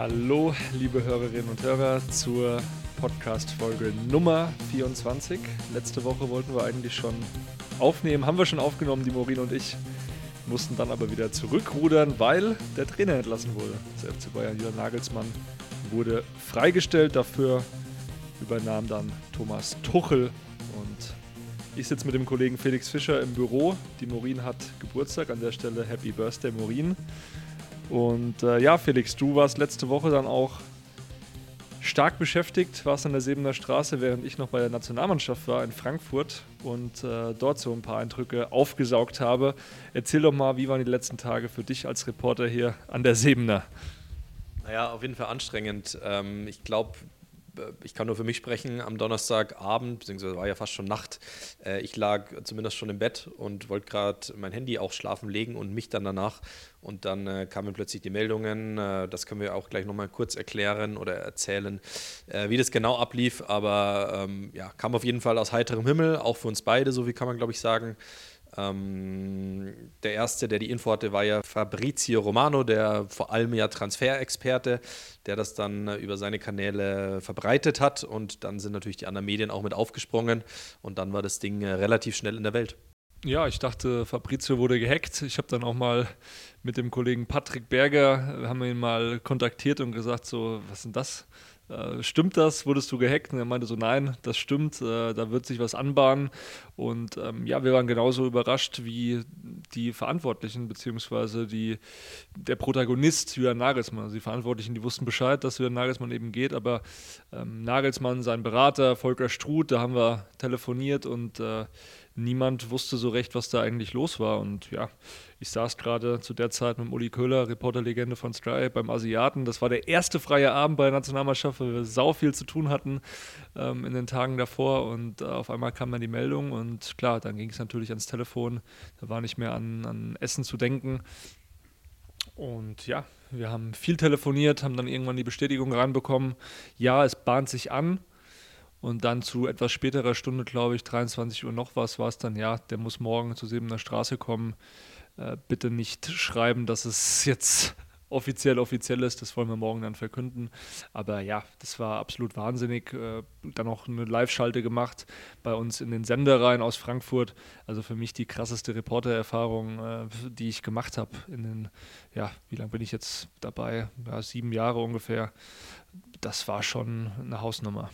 Hallo, liebe Hörerinnen und Hörer, zur Podcast-Folge Nummer 24. Letzte Woche wollten wir eigentlich schon aufnehmen, haben wir schon aufgenommen, die Morin und ich. Mussten dann aber wieder zurückrudern, weil der Trainer entlassen wurde. Das FC Bayern Jürgen Nagelsmann wurde freigestellt. Dafür übernahm dann Thomas Tuchel und ich sitze mit dem Kollegen Felix Fischer im Büro. Die Morin hat Geburtstag. An der Stelle Happy Birthday, Morin. Und äh, ja, Felix, du warst letzte Woche dann auch stark beschäftigt, warst an der Sebener Straße, während ich noch bei der Nationalmannschaft war in Frankfurt und äh, dort so ein paar Eindrücke aufgesaugt habe. Erzähl doch mal, wie waren die letzten Tage für dich als Reporter hier an der Sebener? Naja, auf jeden Fall anstrengend. Ähm, ich glaube, ich kann nur für mich sprechen, am Donnerstagabend, beziehungsweise war ja fast schon Nacht, äh, ich lag zumindest schon im Bett und wollte gerade mein Handy auch schlafen legen und mich dann danach. Und dann äh, kamen plötzlich die Meldungen, äh, das können wir auch gleich nochmal kurz erklären oder erzählen, äh, wie das genau ablief. Aber ähm, ja, kam auf jeden Fall aus heiterem Himmel, auch für uns beide, so wie kann man glaube ich sagen. Ähm, der erste, der die Info hatte, war ja Fabrizio Romano, der vor allem ja Transferexperte, der das dann äh, über seine Kanäle verbreitet hat. Und dann sind natürlich die anderen Medien auch mit aufgesprungen. Und dann war das Ding äh, relativ schnell in der Welt. Ja, ich dachte, Fabrizio wurde gehackt. Ich habe dann auch mal mit dem Kollegen Patrick Berger, haben wir ihn mal kontaktiert und gesagt, so, was denn das? Äh, stimmt das? Wurdest du gehackt? Und er meinte so, nein, das stimmt, äh, da wird sich was anbahnen. Und ähm, ja, wir waren genauso überrascht wie die Verantwortlichen, beziehungsweise die, der Protagonist Julian Nagelsmann. Also die Verantwortlichen, die wussten Bescheid, dass Julian Nagelsmann eben geht, aber ähm, Nagelsmann, sein Berater, Volker Struth, da haben wir telefoniert und äh, niemand wusste so recht, was da eigentlich los war. Und ja, ich saß gerade zu der Zeit mit Uli Köhler, Reporterlegende von Sky, beim Asiaten. Das war der erste freie Abend bei der Nationalmannschaft, weil wir sau viel zu tun hatten ähm, in den Tagen davor. Und äh, auf einmal kam dann die Meldung und klar, dann ging es natürlich ans Telefon. Da war nicht mehr an, an Essen zu denken. Und ja, wir haben viel telefoniert, haben dann irgendwann die Bestätigung reinbekommen. Ja, es bahnt sich an. Und dann zu etwas späterer Stunde, glaube ich, 23 Uhr noch was, war es dann, ja, der muss morgen zu Sebener Straße kommen. Äh, bitte nicht schreiben, dass es jetzt offiziell offiziell ist. Das wollen wir morgen dann verkünden. Aber ja, das war absolut wahnsinnig. Äh, dann noch eine Live-Schalte gemacht bei uns in den Sendereien aus Frankfurt. Also für mich die krasseste Reportererfahrung, äh, die ich gemacht habe. In den, ja, wie lange bin ich jetzt dabei? Ja, sieben Jahre ungefähr. Das war schon eine Hausnummer.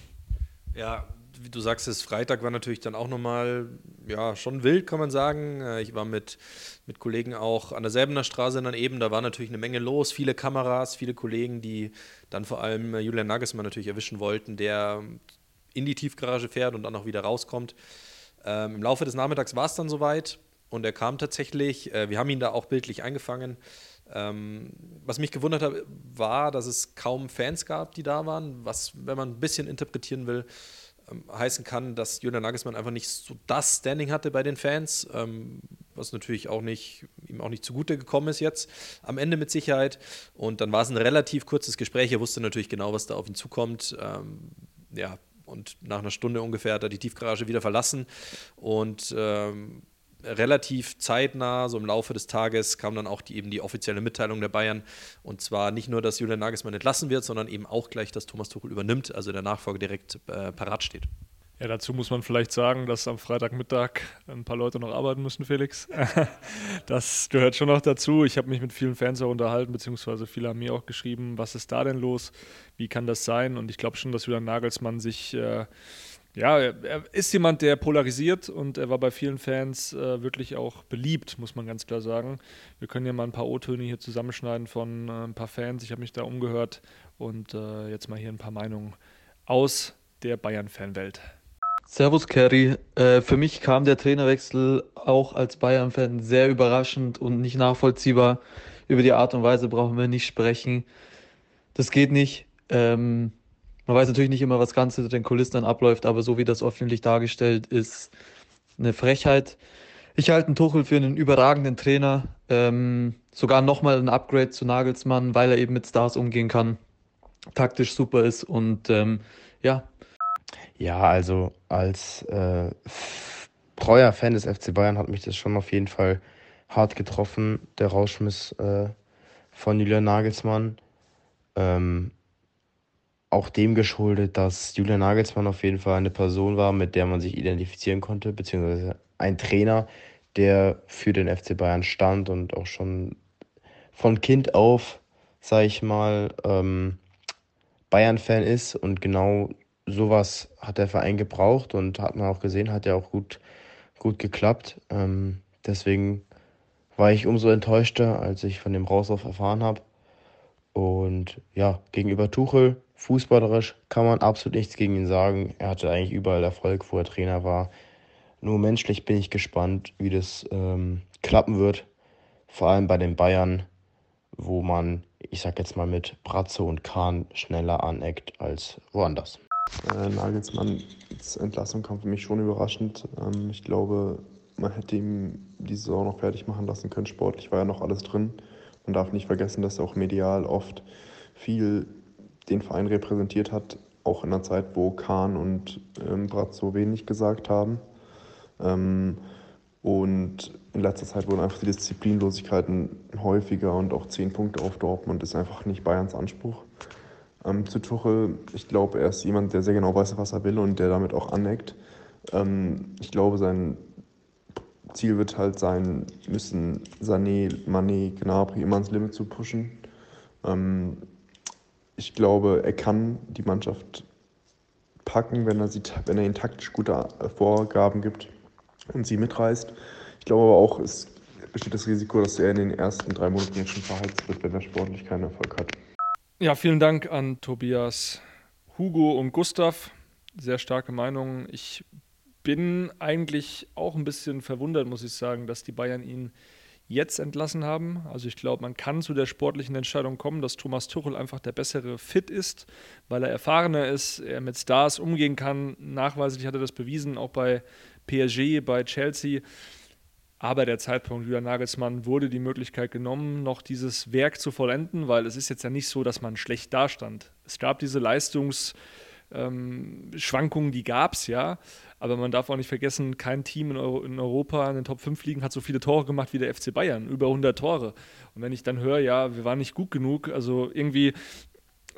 Ja, wie du sagst, das Freitag war natürlich dann auch nochmal, ja, schon wild, kann man sagen. Äh, ich war mit, mit Kollegen auch an der Selbener Straße dann eben, da war natürlich eine Menge los, viele Kameras, viele Kollegen, die dann vor allem äh, Julian Nagelsmann natürlich erwischen wollten, der in die Tiefgarage fährt und dann auch wieder rauskommt. Ähm, Im Laufe des Nachmittags war es dann soweit und er kam tatsächlich, äh, wir haben ihn da auch bildlich eingefangen. Ähm, was mich gewundert hat, war, dass es kaum Fans gab, die da waren, was, wenn man ein bisschen interpretieren will, ähm, heißen kann, dass Julian Nagelsmann einfach nicht so das Standing hatte bei den Fans, ähm, was natürlich auch nicht, ihm auch nicht zugute gekommen ist jetzt am Ende mit Sicherheit. Und dann war es ein relativ kurzes Gespräch. Er wusste natürlich genau, was da auf ihn zukommt. Ähm, ja, und nach einer Stunde ungefähr hat er die Tiefgarage wieder verlassen und ähm, relativ zeitnah, so im Laufe des Tages, kam dann auch die, eben die offizielle Mitteilung der Bayern. Und zwar nicht nur, dass Julian Nagelsmann entlassen wird, sondern eben auch gleich, dass Thomas Tuchel übernimmt, also der Nachfolger direkt äh, parat steht. Ja, dazu muss man vielleicht sagen, dass am Freitagmittag ein paar Leute noch arbeiten müssen, Felix. Das gehört schon noch dazu. Ich habe mich mit vielen Fans auch unterhalten, beziehungsweise viele haben mir auch geschrieben, was ist da denn los? Wie kann das sein? Und ich glaube schon, dass Julian Nagelsmann sich äh, ja, er ist jemand, der polarisiert und er war bei vielen Fans äh, wirklich auch beliebt, muss man ganz klar sagen. Wir können ja mal ein paar O-Töne hier zusammenschneiden von äh, ein paar Fans. Ich habe mich da umgehört und äh, jetzt mal hier ein paar Meinungen aus der Bayern-Fanwelt. Servus Kerry. Äh, für mich kam der Trainerwechsel auch als Bayern-Fan sehr überraschend und nicht nachvollziehbar. Über die Art und Weise brauchen wir nicht sprechen. Das geht nicht. Ähm, man weiß natürlich nicht immer, was ganz hinter den Kulissen dann abläuft, aber so wie das öffentlich dargestellt ist, eine Frechheit. Ich halte einen Tuchel für einen überragenden Trainer, ähm, sogar nochmal ein Upgrade zu Nagelsmann, weil er eben mit Stars umgehen kann, taktisch super ist und ähm, ja. Ja, also als äh, treuer Fan des FC Bayern hat mich das schon auf jeden Fall hart getroffen, der Rauschmiss äh, von Julian Nagelsmann. Ähm, auch dem geschuldet, dass Julian Nagelsmann auf jeden Fall eine Person war, mit der man sich identifizieren konnte, beziehungsweise ein Trainer, der für den FC Bayern stand und auch schon von Kind auf, sage ich mal, ähm, Bayern-Fan ist. Und genau sowas hat der Verein gebraucht und hat man auch gesehen, hat ja auch gut, gut geklappt. Ähm, deswegen war ich umso enttäuschter, als ich von dem Rauswurf erfahren habe. Und ja, gegenüber Tuchel, fußballerisch kann man absolut nichts gegen ihn sagen. Er hatte eigentlich überall Erfolg, wo er Trainer war. Nur menschlich bin ich gespannt, wie das ähm, klappen wird. Vor allem bei den Bayern, wo man, ich sag jetzt mal, mit Bratze und Kahn schneller aneckt als woanders. Äh, Nagelsmanns Entlassung kam für mich schon überraschend. Ähm, ich glaube, man hätte ihm die Saison noch fertig machen lassen können. Sportlich war ja noch alles drin. Man darf nicht vergessen, dass er auch medial oft viel den Verein repräsentiert hat, auch in einer Zeit, wo Kahn und ähm, Brazzo wenig gesagt haben. Ähm, und in letzter Zeit wurden einfach die Disziplinlosigkeiten häufiger und auch zehn Punkte auf Dortmund ist einfach nicht Bayerns Anspruch. Ähm, zu Tuchel, ich glaube, er ist jemand, der sehr genau weiß, was er will und der damit auch aneckt. Ähm, ich glaube, sein Ziel wird halt sein müssen, Sané, Mané, Gnabry immer ans Limit zu pushen. Ähm, ich glaube, er kann die Mannschaft packen, wenn er, sie, wenn er ihnen taktisch gute Vorgaben gibt und sie mitreißt. Ich glaube aber auch, es besteht das Risiko, dass er in den ersten drei Monaten schon verheizt wird, wenn er sportlich keinen Erfolg hat. Ja, vielen Dank an Tobias, Hugo und Gustav. Sehr starke Meinungen. Ich bin eigentlich auch ein bisschen verwundert, muss ich sagen, dass die Bayern ihn jetzt entlassen haben. Also ich glaube, man kann zu der sportlichen Entscheidung kommen, dass Thomas Tuchel einfach der bessere Fit ist, weil er erfahrener ist, er mit Stars umgehen kann. Nachweislich hat er das bewiesen, auch bei PSG, bei Chelsea. Aber der Zeitpunkt, Julian Nagelsmann, wurde die Möglichkeit genommen, noch dieses Werk zu vollenden, weil es ist jetzt ja nicht so, dass man schlecht dastand. Es gab diese Leistungsschwankungen, ähm, die gab es ja. Aber man darf auch nicht vergessen, kein Team in, Euro, in, Europa in den Top 5 liegen hat so viele Tore gemacht wie der FC Bayern. Über 100 Tore. Und wenn ich dann höre, ja, wir waren nicht gut genug, also irgendwie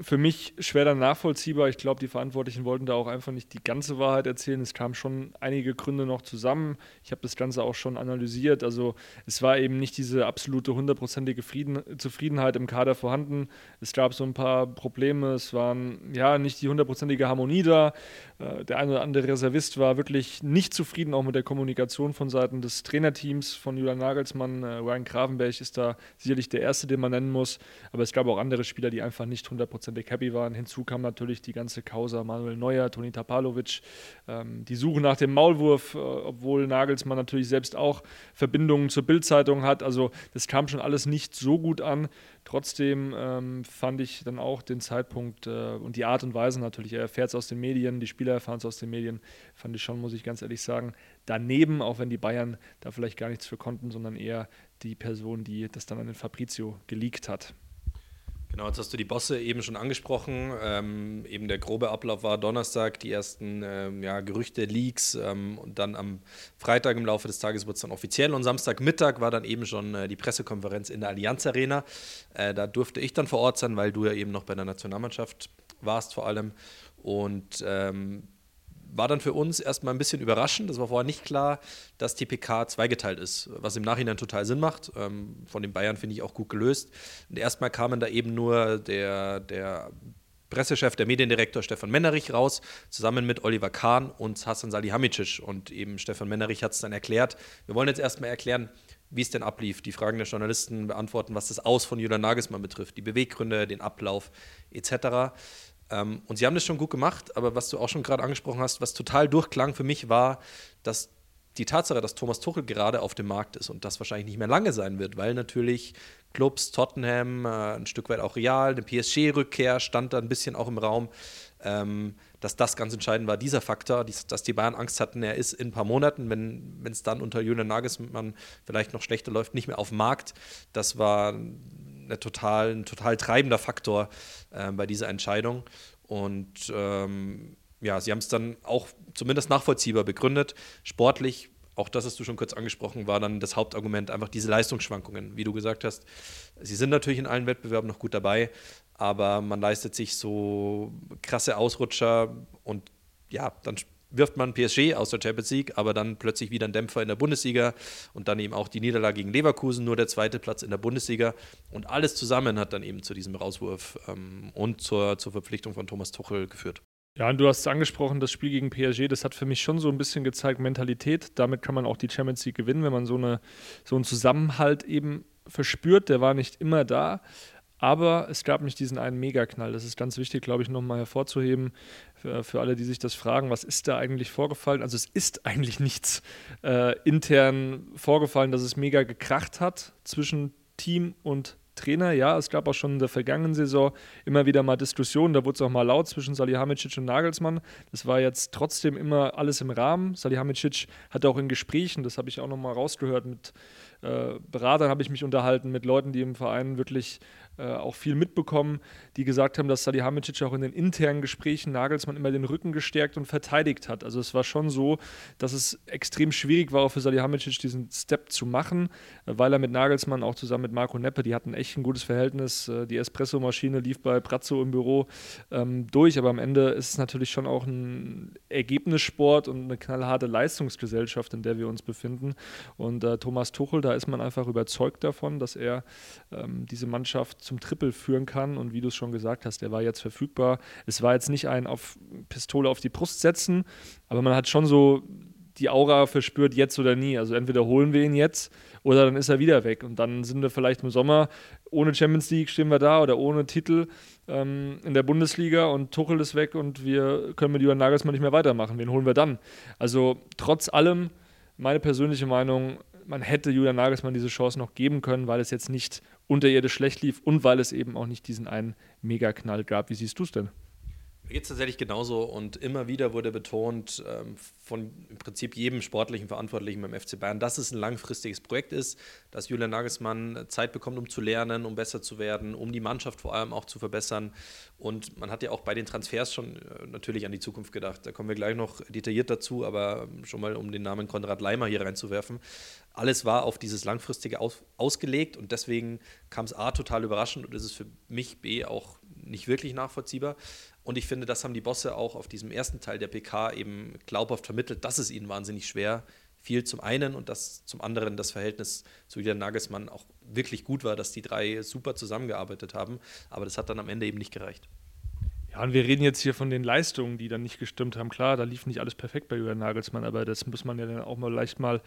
für mich schwer dann nachvollziehbar. Ich glaube, die Verantwortlichen wollten da auch einfach nicht die ganze Wahrheit erzählen. Es kamen schon einige Gründe noch zusammen. Ich habe das Ganze auch schon analysiert. Also es war eben nicht diese absolute hundertprozentige Zufriedenheit im Kader vorhanden. Es gab so ein paar Probleme. Es waren ja nicht die hundertprozentige Harmonie da. Äh, der eine oder andere Reservist war wirklich nicht zufrieden, auch mit der Kommunikation von Seiten des Trainerteams von Julian Nagelsmann. Äh, Ryan Gravenberg ist da sicherlich der Erste, den man nennen muss. Aber es gab auch andere Spieler, die einfach nicht hundertprozentig happy waren. Hinzu kam natürlich die ganze Causa Manuel Neuer, Toni Tapalovic, ähm, die Suche nach dem Maulwurf, äh, obwohl Nagelsmann natürlich selbst auch Verbindungen zur Bildzeitung hat. Also das kam schon alles nicht so gut an. Trotzdem ähm, fand ich dann auch den Zeitpunkt äh, und die Art und Weise natürlich, er erfährt es aus den Medien, die Spieler erfahren es aus den Medien, fand ich schon, muss ich ganz ehrlich sagen, daneben, auch wenn die Bayern da vielleicht gar nichts für konnten, sondern eher die Person, die das dann an den Fabrizio geleakt hat. Genau, jetzt hast du die Bosse eben schon angesprochen. Ähm, eben der grobe Ablauf war Donnerstag, die ersten ähm, ja, Gerüchte, Leaks ähm, und dann am Freitag im Laufe des Tages wurde es dann offiziell und Samstagmittag war dann eben schon äh, die Pressekonferenz in der Allianz Arena. Äh, da durfte ich dann vor Ort sein, weil du ja eben noch bei der Nationalmannschaft warst vor allem. Und ähm, war dann für uns erstmal ein bisschen überraschend. Das war vorher nicht klar, dass die PK zweigeteilt ist, was im Nachhinein total Sinn macht. Ähm, von den Bayern finde ich auch gut gelöst. Und erstmal kamen da eben nur der, der Pressechef, der Mediendirektor Stefan Mennerich raus, zusammen mit Oliver Kahn und Hassan Salihamidzic. Und eben Stefan Mennerich hat es dann erklärt. Wir wollen jetzt erstmal erklären, wie es denn ablief, die Fragen der Journalisten beantworten, was das Aus von Julian Nagelsmann betrifft, die Beweggründe, den Ablauf etc. Ähm, und sie haben das schon gut gemacht, aber was du auch schon gerade angesprochen hast, was total durchklang für mich war, dass die Tatsache, dass Thomas Tuchel gerade auf dem Markt ist und das wahrscheinlich nicht mehr lange sein wird, weil natürlich Clubs, Tottenham, äh, ein Stück weit auch Real, eine PSG-Rückkehr stand da ein bisschen auch im Raum, ähm, dass das ganz entscheidend war, dieser Faktor, dass die Bayern Angst hatten, er ist in ein paar Monaten, wenn es dann unter Julian Nagelsmann vielleicht noch schlechter läuft, nicht mehr auf dem Markt. Das war eine total, ein total treibender Faktor äh, bei dieser Entscheidung. Und ähm, ja, sie haben es dann auch zumindest nachvollziehbar begründet. Sportlich, auch das hast du schon kurz angesprochen, war dann das Hauptargument einfach diese Leistungsschwankungen. Wie du gesagt hast, sie sind natürlich in allen Wettbewerben noch gut dabei, aber man leistet sich so krasse Ausrutscher und ja, dann wirft man PSG aus der Champions League, aber dann plötzlich wieder ein Dämpfer in der Bundesliga und dann eben auch die Niederlage gegen Leverkusen, nur der zweite Platz in der Bundesliga. Und alles zusammen hat dann eben zu diesem Rauswurf ähm, und zur, zur Verpflichtung von Thomas Tuchel geführt. Ja, und du hast angesprochen, das Spiel gegen PSG, das hat für mich schon so ein bisschen gezeigt, Mentalität. Damit kann man auch die Champions League gewinnen, wenn man so, eine, so einen Zusammenhalt eben verspürt. Der war nicht immer da. Aber es gab nicht diesen einen Megaknall. Das ist ganz wichtig, glaube ich, nochmal hervorzuheben für, für, alle, die sich das fragen, was ist da eigentlich vorgefallen? Also es ist eigentlich nichts äh, intern vorgefallen, dass es mega gekracht hat zwischen Team und Trainer. Ja, es gab auch schon in der vergangenen Saison immer wieder mal Diskussionen. Da wurde es auch mal laut zwischen Salihamidzic und Nagelsmann. Das war jetzt trotzdem immer alles im Rahmen. Salihamidzic hat auch in Gesprächen, das habe ich auch nochmal rausgehört, mit äh, Beratern habe ich mich unterhalten, mit Leuten, die im Verein wirklich äh, auch viel mitbekommen, die gesagt haben, dass Salihamidzic auch in den internen Gesprächen Nagelsmann immer den Rücken gestärkt und verteidigt hat. Also es war schon so, dass es extrem schwierig war, auch für Salihamidzic diesen Step zu machen, äh, weil er mit Nagelsmann auch zusammen mit Marco Neppe, die hatten echt ein gutes Verhältnis. Äh, die Espresso-Maschine lief bei Brazzo im Büro ähm, durch, aber am Ende ist es natürlich schon auch ein Ergebnissport und eine knallharte Leistungsgesellschaft, in der wir uns befinden. Und Thomas Tuchel, da ist man einfach überzeugt davon, dass er ähm, diese Mannschaft zum Triple führen kann. Und wie du es schon gesagt hast, der war jetzt verfügbar. Es war jetzt nicht ein auf Pistole auf die Brust setzen, aber man hat schon so die Aura verspürt, jetzt oder nie. Also entweder holen wir ihn jetzt oder dann ist er wieder weg. Und dann sind wir vielleicht im Sommer ohne Champions League stehen wir da oder ohne Titel ähm, in der Bundesliga und Tuchel ist weg und wir können mit Johann Nagelsmann nicht mehr weitermachen. Wen holen wir dann? Also trotz allem, meine persönliche Meinung, man hätte Julian Nagelsmann diese Chance noch geben können, weil es jetzt nicht unterirdisch schlecht lief und weil es eben auch nicht diesen einen Megaknall gab. Wie siehst du es denn? Geht es tatsächlich genauso und immer wieder wurde betont ähm, von im Prinzip jedem sportlichen Verantwortlichen beim FC Bayern, dass es ein langfristiges Projekt ist, dass Julian Nagelsmann Zeit bekommt, um zu lernen, um besser zu werden, um die Mannschaft vor allem auch zu verbessern. Und man hat ja auch bei den Transfers schon äh, natürlich an die Zukunft gedacht. Da kommen wir gleich noch detailliert dazu, aber schon mal um den Namen Konrad Leimer hier reinzuwerfen. Alles war auf dieses Langfristige aus, ausgelegt und deswegen kam es A total überraschend und ist es für mich B auch nicht wirklich nachvollziehbar. Und ich finde, das haben die Bosse auch auf diesem ersten Teil der PK eben glaubhaft vermittelt, dass es ihnen wahnsinnig schwer fiel zum einen und dass zum anderen das Verhältnis zu Julian Nagelsmann auch wirklich gut war, dass die drei super zusammengearbeitet haben. Aber das hat dann am Ende eben nicht gereicht. Ja, und wir reden jetzt hier von den Leistungen, die dann nicht gestimmt haben. Klar, da lief nicht alles perfekt bei Julian Nagelsmann, aber das muss man ja dann auch mal leicht mal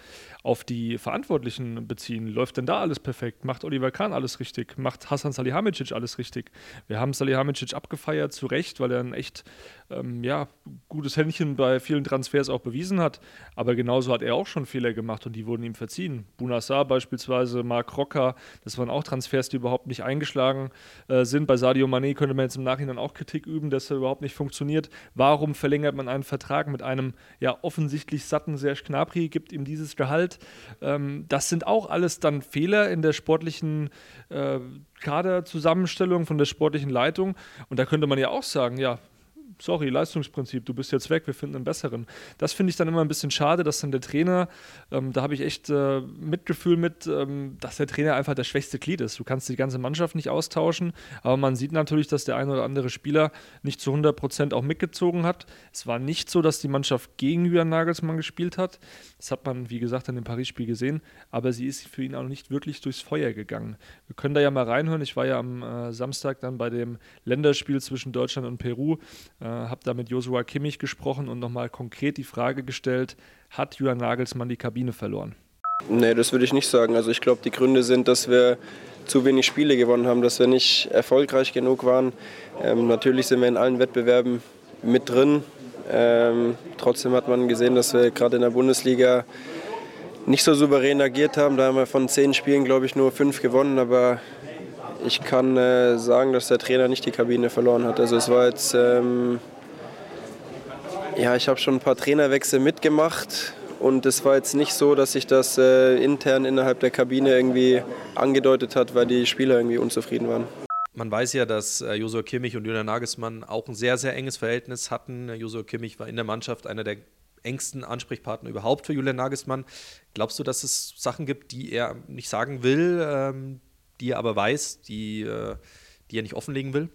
auf die Verantwortlichen beziehen. Läuft denn da alles perfekt? Macht Oliver Kahn alles richtig? Macht Hassan Salihamidzic alles richtig? Wir haben Salihamidzic abgefeiert, zu Recht, weil er ein echt ähm, ja, gutes Händchen bei vielen Transfers auch bewiesen hat. Aber genauso hat er auch schon Fehler gemacht und die wurden ihm verziehen. Bunassar beispielsweise, Marc Rocker, das waren auch Transfers, die überhaupt nicht eingeschlagen äh, sind. Bei Sadio Mané könnte man jetzt im Nachhinein auch Kritik üben, dass er überhaupt nicht funktioniert. Warum verlängert man einen Vertrag mit einem ja offensichtlich satten Serge Gnabry, gibt ihm dieses Gehalt? Ähm, das sind auch alles dann Fehler in der sportlichen äh, Kaderzusammenstellung von der sportlichen Leitung. Und da könnte man ja auch sagen, ja, sorry, Leistungsprinzip, du bist jetzt weg, wir finden einen besseren. Das finde ich dann immer ein bisschen schade, dass dann der Trainer, ähm, da habe ich echt äh, Mitgefühl mit, ähm, dass der Trainer einfach das schwächste Glied ist. Du kannst die ganze Mannschaft nicht austauschen, aber man sieht natürlich, dass der ein oder andere Spieler nicht zu 100 Prozent auch mitgezogen hat. Es war nicht so, dass die Mannschaft gegen Julian Nagelsmann gespielt hat. Das hat man, wie gesagt, in dem Paris-Spiel gesehen, aber sie ist für ihn auch nicht wirklich durchs Feuer gegangen. Wir können da ja mal reinhören. Ich war ja am äh, Samstag dann bei dem Länderspiel zwischen Deutschland und Peru. Äh, habe da mit Joshua Kimmich gesprochen und nochmal konkret die Frage gestellt, hat Julian Nagelsmann die Kabine verloren? Nee, das würde ich nicht sagen. Also ich glaube, die Gründe sind, dass wir zu wenig Spiele gewonnen haben, dass wir nicht erfolgreich genug waren. Ähm, natürlich sind wir in allen Wettbewerben mit drin. Ähm, trotzdem hat man gesehen, dass wir gerade in der Bundesliga nicht so souverän agiert haben. Da haben wir von zehn Spielen, glaube ich, nur fünf gewonnen. Aber ich kann äh, sagen, dass der Trainer nicht die Kabine verloren hat. Also es war jetzt, ähm, ja, ich habe schon ein paar Trainerwechsel mitgemacht und es war jetzt nicht so, dass sich das äh, intern innerhalb der Kabine irgendwie angedeutet hat, weil die Spieler irgendwie unzufrieden waren. Man weiß ja, dass äh, Josua Kimmich und Julian Nagelsmann auch ein sehr, sehr enges Verhältnis hatten. Josua Kimmich war in der Mannschaft einer der engsten Ansprechpartner überhaupt für Julian Nagelsmann. Glaubst du, dass es Sachen gibt, die er nicht sagen will, ähm, die er aber weiß, die, äh, die er nicht offenlegen will?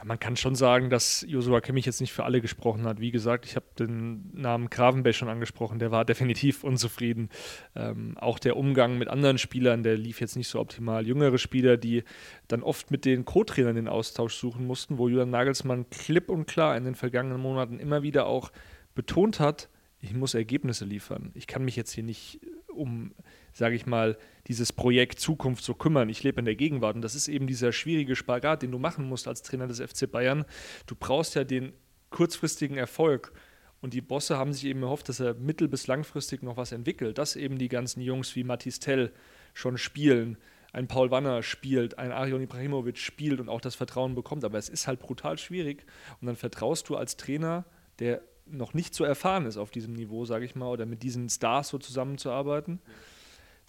Ja, man kann schon sagen, dass Joshua Kimmich jetzt nicht für alle gesprochen hat. Wie gesagt, ich habe den Namen Gravenberg schon angesprochen, der war definitiv unzufrieden. Ähm, auch der Umgang mit anderen Spielern, der lief jetzt nicht so optimal. Jüngere Spieler, die dann oft mit den Co-Trainern den Austausch suchen mussten, wo Julian Nagelsmann klipp und klar in den vergangenen Monaten immer wieder auch betont hat, ich muss Ergebnisse liefern. Ich kann mich jetzt hier nicht um sage ich mal, dieses Projekt Zukunft so kümmern. Ich lebe in der Gegenwart und das ist eben dieser schwierige Spagat, den du machen musst als Trainer des FC Bayern. Du brauchst ja den kurzfristigen Erfolg. Und die Bosse haben sich eben erhofft, dass er mittel- bis langfristig noch was entwickelt, dass eben die ganzen Jungs wie Matis Tell schon spielen, ein Paul Wanner spielt, ein Arion Ibrahimovic spielt und auch das Vertrauen bekommt. Aber es ist halt brutal schwierig. Und dann vertraust du als Trainer, der noch nicht so erfahren ist auf diesem Niveau, sage ich mal, oder mit diesen Stars so zusammenzuarbeiten. Ja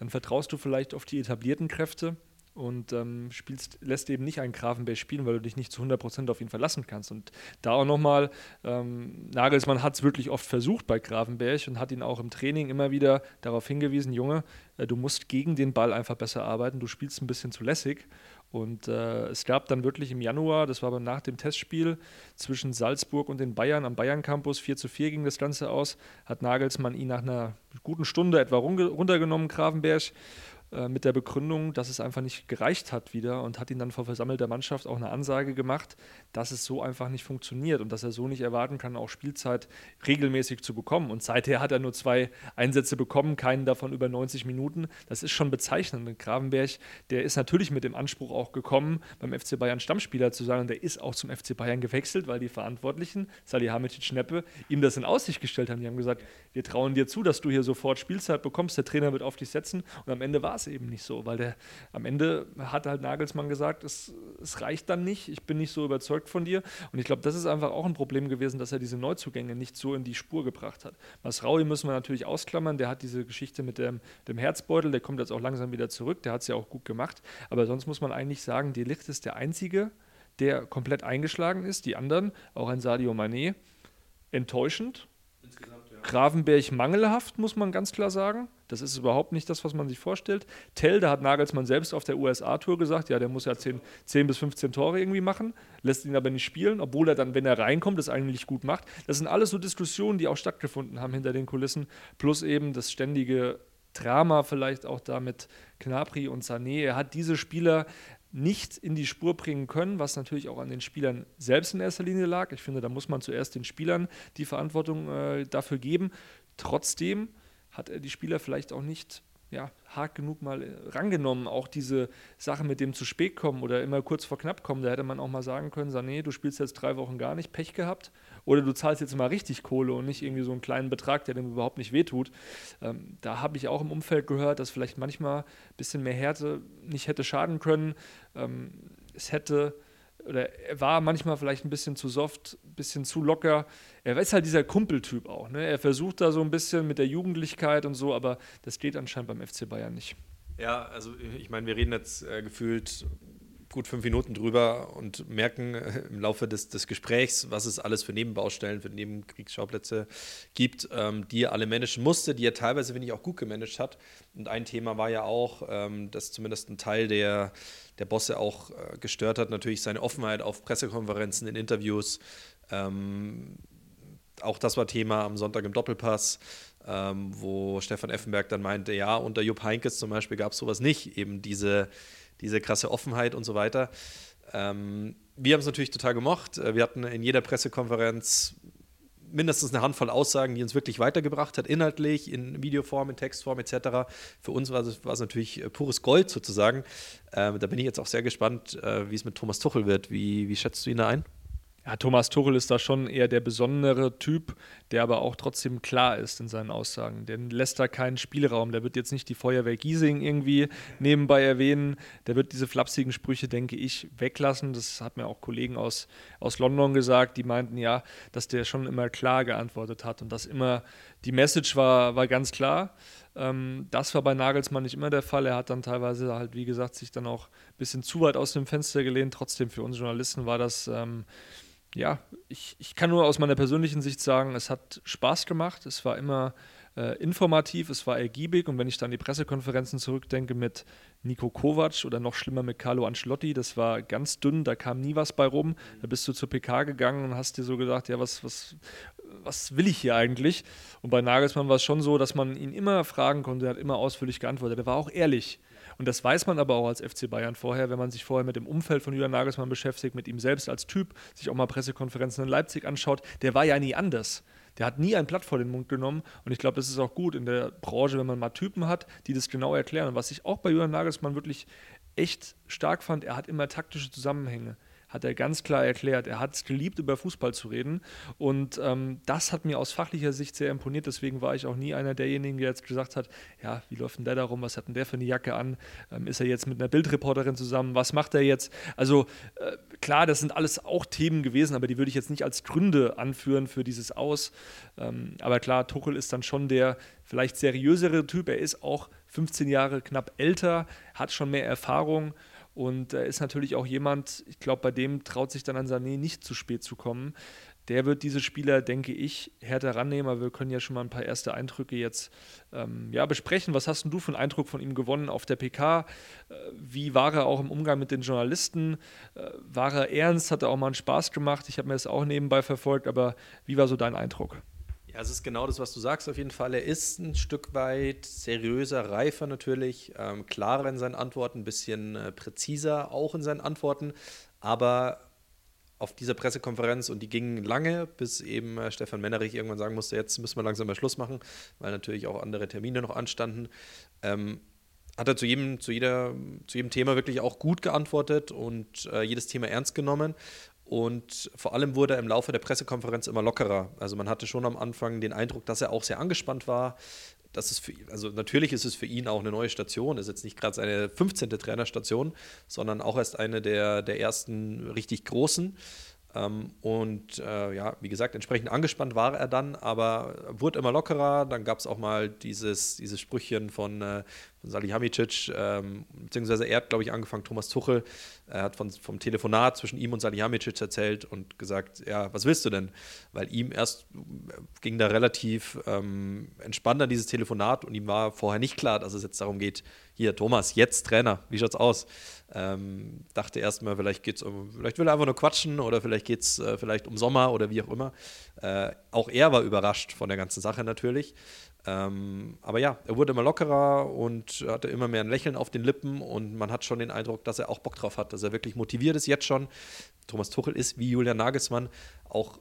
dann vertraust du vielleicht auf die etablierten Kräfte und ähm, spielst, lässt eben nicht einen Grafenberg spielen, weil du dich nicht zu 100% auf ihn verlassen kannst. Und da auch nochmal, ähm, Nagelsmann hat es wirklich oft versucht bei Grafenberg und hat ihn auch im Training immer wieder darauf hingewiesen, Junge, äh, du musst gegen den Ball einfach besser arbeiten, du spielst ein bisschen zu lässig. Und äh, es gab dann wirklich im Januar, das war aber nach dem Testspiel zwischen Salzburg und den Bayern am Bayern Campus, 4 zu 4 ging das Ganze aus, hat Nagelsmann ihn nach einer guten Stunde etwa runtergenommen, Gravenberg. Äh, mit der Begründung, dass es einfach nicht gereicht hat wieder und hat ihn dann vor versammelter Mannschaft auch eine Ansage gemacht, dass es so einfach nicht funktioniert und dass er so nicht erwarten kann, auch Spielzeit regelmäßig zu bekommen. Und seither hat er nur zwei Einsätze bekommen, keinen davon über 90 Minuten. Das ist schon bezeichnend. Und Gravenberg, der ist natürlich mit dem Anspruch auch gekommen, beim FC Bayern Stammspieler zu sein und der ist auch zum FC Bayern gewechselt, weil die Verantwortlichen, Salihamidzic Schneppe, ihm das in Aussicht gestellt haben. Die haben gesagt, wir trauen dir zu, dass du hier sofort Spielzeit bekommst, der Trainer wird auf dich setzen und am Ende war es eben nicht so, weil der am Ende hat halt Nagelsmann gesagt, es, es reicht dann nicht, ich bin nicht so überzeugt von dir. Und ich glaube, das ist einfach auch ein Problem gewesen, dass er diese Neuzugänge nicht so in die Spur gebracht hat. Masraui müssen wir natürlich ausklammern, der hat diese Geschichte mit dem, dem Herzbeutel, der kommt jetzt auch langsam wieder zurück, der hat es ja auch gut gemacht, aber sonst muss man eigentlich sagen, Delicht ist der Einzige, der komplett eingeschlagen ist, die anderen, auch ein Sadio Mané, enttäuschend, Gravenberg mangelhaft, muss man ganz klar sagen. Das ist überhaupt nicht das, was man sich vorstellt. Tell, da hat Nagelsmann selbst auf der USA-Tour gesagt, ja, der muss ja 10, 10, bis 15 Tore irgendwie machen, lässt ihn aber nicht spielen, obwohl er dann, wenn er reinkommt, das eigentlich gut macht. Das sind alles so Diskussionen, die auch stattgefunden haben hinter den Kulissen, plus eben das ständige Drama vielleicht auch da mit Knapri und Sané. Er hat diese Spieler nicht in die Spur bringen können, was natürlich auch an den Spielern selbst in erster Linie lag. Ich finde, da muss man zuerst den Spielern die Verantwortung äh, dafür geben. Trotzdem hat er die Spieler vielleicht auch nicht ja, hart genug mal äh, rangenommen. Auch diese Sache mit dem zu spät kommen oder immer kurz vor knapp kommen, da hätte man auch mal sagen können, Sané, du spielst jetzt drei Wochen gar nicht, Pech gehabt. Oder du zahlst jetzt mal richtig Kohle und nicht irgendwie so einen kleinen Betrag, der dem überhaupt nicht wehtut. Ähm, da habe ich auch im Umfeld gehört, dass vielleicht manchmal ein bisschen mehr Härte nicht hätte schaden können. Ähm, es hätte oder er war manchmal vielleicht ein bisschen zu soft, ein bisschen zu locker. Er ist halt dieser Kumpeltyp auch. Ne? Er versucht da so ein bisschen mit der Jugendlichkeit und so, aber das geht anscheinend beim FC Bayern nicht. Ja, also ich meine, wir reden jetzt äh, gefühlt gut fünf Minuten drüber und merken äh, im Laufe des, des Gesprächs, was es alles für Nebenbaustellen, für Nebenkriegsschauplätze gibt, ähm, die er alle managen musste, die er teilweise, finde ich, auch gut gemanagt hat. Und ein Thema war ja auch, ähm, dass zumindest ein Teil der, der Bosse auch äh, gestört hat, natürlich seine Offenheit auf Pressekonferenzen, in Interviews. Ähm, auch das war Thema am Sonntag im Doppelpass. Ähm, wo Stefan Effenberg dann meinte, ja, unter Jupp Heinkes zum Beispiel gab es sowas nicht, eben diese, diese krasse Offenheit und so weiter. Ähm, wir haben es natürlich total gemocht. Äh, wir hatten in jeder Pressekonferenz mindestens eine Handvoll Aussagen, die uns wirklich weitergebracht hat, inhaltlich, in Videoform, in Textform etc. Für uns war es, war es natürlich äh, pures Gold sozusagen. Ähm, da bin ich jetzt auch sehr gespannt, äh, wie es mit Thomas Tuchel wird. Wie, wie schätzt du ihn da ein? Ja, Thomas Tuchel ist da schon eher der besondere Typ, der aber auch trotzdem klar ist in seinen Aussagen. Der lässt da keinen Spielraum. Der wird jetzt nicht die Feuerwehr Giesing irgendwie nebenbei erwähnen. Der wird diese flapsigen Sprüche, denke ich, weglassen. Das hat mir auch Kollegen aus, aus London gesagt, die meinten ja, dass der schon immer klar geantwortet hat und dass immer die Message war, war ganz klar. Ähm, das war bei Nagelsmann nicht immer der Fall. Er hat dann teilweise halt, wie gesagt, sich dann auch ein bisschen zu weit aus dem Fenster gelehnt. Trotzdem für uns Journalisten war das. Ähm, ja, ich, ich kann nur aus meiner persönlichen Sicht sagen, es hat Spaß gemacht. Es war immer äh, informativ, es war ergiebig und wenn ich dann die Pressekonferenzen zurückdenke mit Nico Kovac oder noch schlimmer mit Carlo Ancelotti, das war ganz dünn, da kam nie was bei rum. Da bist du zur PK gegangen und hast dir so gedacht, ja, was, was, was will ich hier eigentlich? Und bei Nagelsmann war es schon so, dass man ihn immer fragen konnte, er hat immer ausführlich geantwortet. Er war auch ehrlich. Und das weiß man aber auch als FC Bayern vorher, wenn man sich vorher mit dem Umfeld von Julian Nagelsmann beschäftigt, mit ihm selbst als Typ, sich auch mal Pressekonferenzen in Leipzig anschaut. Der war ja nie anders. Der hat nie ein Blatt vor den Mund genommen. Und ich glaube, das ist auch gut in der Branche, wenn man mal Typen hat, die das genau erklären. Und was ich auch bei Julian Nagelsmann wirklich echt stark fand, er hat immer taktische Zusammenhänge hat er ganz klar erklärt. Er hat es geliebt, über Fußball zu reden. Und ähm, das hat mir aus fachlicher Sicht sehr imponiert. Deswegen war ich auch nie einer derjenigen, der jetzt gesagt hat, ja, wie läuft denn der da rum? Was hat denn der für eine Jacke an? Ähm, ist er jetzt mit einer Bildreporterin zusammen? Was macht er jetzt? Also äh, klar, das sind alles auch Themen gewesen, aber die würde ich jetzt nicht als Gründe anführen für dieses Aus. Ähm, aber klar, Tuchel ist dann schon der vielleicht seriösere Typ. Er ist auch 15 Jahre knapp älter, hat schon mehr Erfahrung. Und er ist natürlich auch jemand, ich glaube, bei dem traut sich dann an Sané nicht zu spät zu kommen. Der wird diese Spieler, denke ich, härter rannehmen, aber wir können ja schon mal ein paar erste Eindrücke jetzt ähm, ja, besprechen. Was hast du für einen Eindruck von ihm gewonnen auf der PK? Äh, wie war er auch im Umgang mit den Journalisten? Äh, war er ernst? Hat er auch mal einen Spaß gemacht? Ich habe mir das auch nebenbei verfolgt, aber wie war so dein Eindruck? Ja, es ist genau das, was du sagst, auf jeden Fall. Er ist ein Stück weit seriöser, reifer natürlich, ähm, klarer in seinen Antworten, ein bisschen äh, präziser auch in seinen Antworten. Aber auf dieser Pressekonferenz und die ging lange, bis eben äh, Stefan Mennerich irgendwann sagen musste, jetzt müssen wir langsam mal Schluss machen, weil natürlich auch andere Termine noch anstanden. Ähm, hat er zu jedem, zu, jeder, zu jedem Thema wirklich auch gut geantwortet und äh, jedes Thema ernst genommen. Und vor allem wurde er im Laufe der Pressekonferenz immer lockerer. Also man hatte schon am Anfang den Eindruck, dass er auch sehr angespannt war. Das ist für, also natürlich ist es für ihn auch eine neue Station. Es ist jetzt nicht gerade seine 15. Trainerstation, sondern auch erst eine der, der ersten richtig großen. Ähm, und äh, ja, wie gesagt, entsprechend angespannt war er dann, aber wurde immer lockerer. Dann gab es auch mal dieses, dieses Sprüchchen von, äh, von Salihamidzic, ähm, beziehungsweise er hat, glaube ich, angefangen, Thomas Tuchel, er hat von, vom Telefonat zwischen ihm und Salihamidzic erzählt und gesagt, ja, was willst du denn? Weil ihm erst äh, ging da relativ ähm, entspannt an dieses Telefonat und ihm war vorher nicht klar, dass es jetzt darum geht, hier, Thomas, jetzt Trainer, wie schaut's aus? Ähm, dachte erstmal, vielleicht geht's um, vielleicht will er einfach nur quatschen oder vielleicht geht es äh, vielleicht um Sommer oder wie auch immer. Äh, auch er war überrascht von der ganzen Sache natürlich. Ähm, aber ja, er wurde immer lockerer und hatte immer mehr ein Lächeln auf den Lippen und man hat schon den Eindruck, dass er auch Bock drauf hat, dass er wirklich motiviert ist jetzt schon. Thomas Tuchel ist wie Julian Nagelsmann auch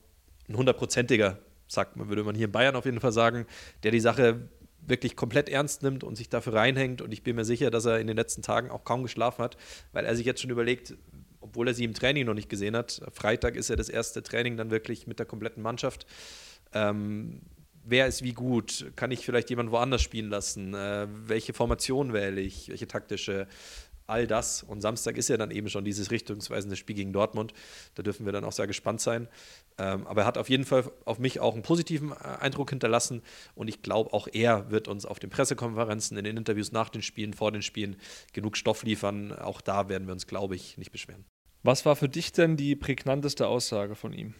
ein hundertprozentiger, sagt man, würde man hier in Bayern auf jeden Fall sagen, der die Sache wirklich komplett ernst nimmt und sich dafür reinhängt. Und ich bin mir sicher, dass er in den letzten Tagen auch kaum geschlafen hat, weil er sich jetzt schon überlegt, obwohl er sie im Training noch nicht gesehen hat. Freitag ist ja das erste Training dann wirklich mit der kompletten Mannschaft. Ähm, wer ist wie gut? Kann ich vielleicht jemanden woanders spielen lassen? Äh, welche Formation wähle ich? Welche taktische? All das. Und Samstag ist ja dann eben schon dieses richtungsweisende Spiel gegen Dortmund. Da dürfen wir dann auch sehr gespannt sein. Ähm, aber er hat auf jeden Fall auf mich auch einen positiven äh, Eindruck hinterlassen. Und ich glaube, auch er wird uns auf den Pressekonferenzen, in den Interviews nach den Spielen, vor den Spielen genug Stoff liefern. Auch da werden wir uns, glaube ich, nicht beschweren. Was war für dich denn die prägnanteste Aussage von ihm?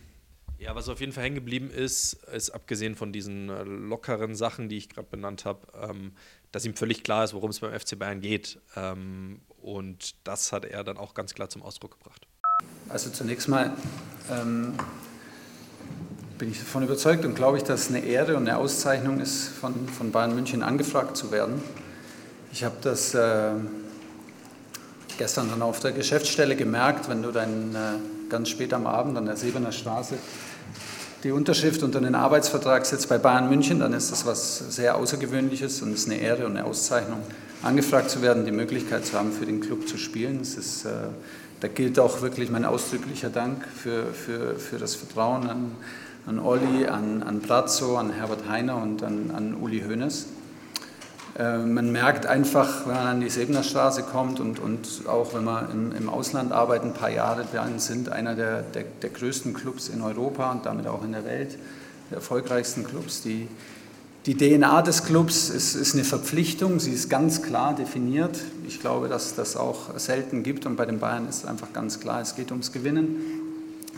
Ja, was auf jeden Fall hängen geblieben ist, ist abgesehen von diesen äh, lockeren Sachen, die ich gerade benannt habe, ähm, dass ihm völlig klar ist, worum es beim FC Bayern geht. Ähm, und das hat er dann auch ganz klar zum Ausdruck gebracht. Also zunächst mal ähm, bin ich davon überzeugt und glaube ich, dass es eine Ehre und eine Auszeichnung ist, von, von Bayern München angefragt zu werden. Ich habe das äh, gestern dann auf der Geschäftsstelle gemerkt, wenn du dann äh, ganz spät am Abend an der Sebener Straße die Unterschrift unter den Arbeitsvertrag setzt bei Bayern München, dann ist das was sehr Außergewöhnliches und es ist eine Ehre und eine Auszeichnung, angefragt zu werden, die Möglichkeit zu haben, für den Club zu spielen. Es ist, äh, da gilt auch wirklich mein ausdrücklicher Dank für, für, für das Vertrauen an, an Olli, an, an Brazzo, an Herbert Heiner und an, an Uli Hoeneß. Äh, man merkt einfach, wenn man an die Sebener Straße kommt und, und auch wenn man im, im Ausland arbeitet, ein paar Jahre dann sind, einer der, der, der, größten Clubs in Europa und damit auch in der Welt, der erfolgreichsten Clubs. Die, die DNA des Clubs ist, ist eine Verpflichtung, sie ist ganz klar definiert. Ich glaube, dass das auch selten gibt und bei den Bayern ist einfach ganz klar, es geht ums Gewinnen.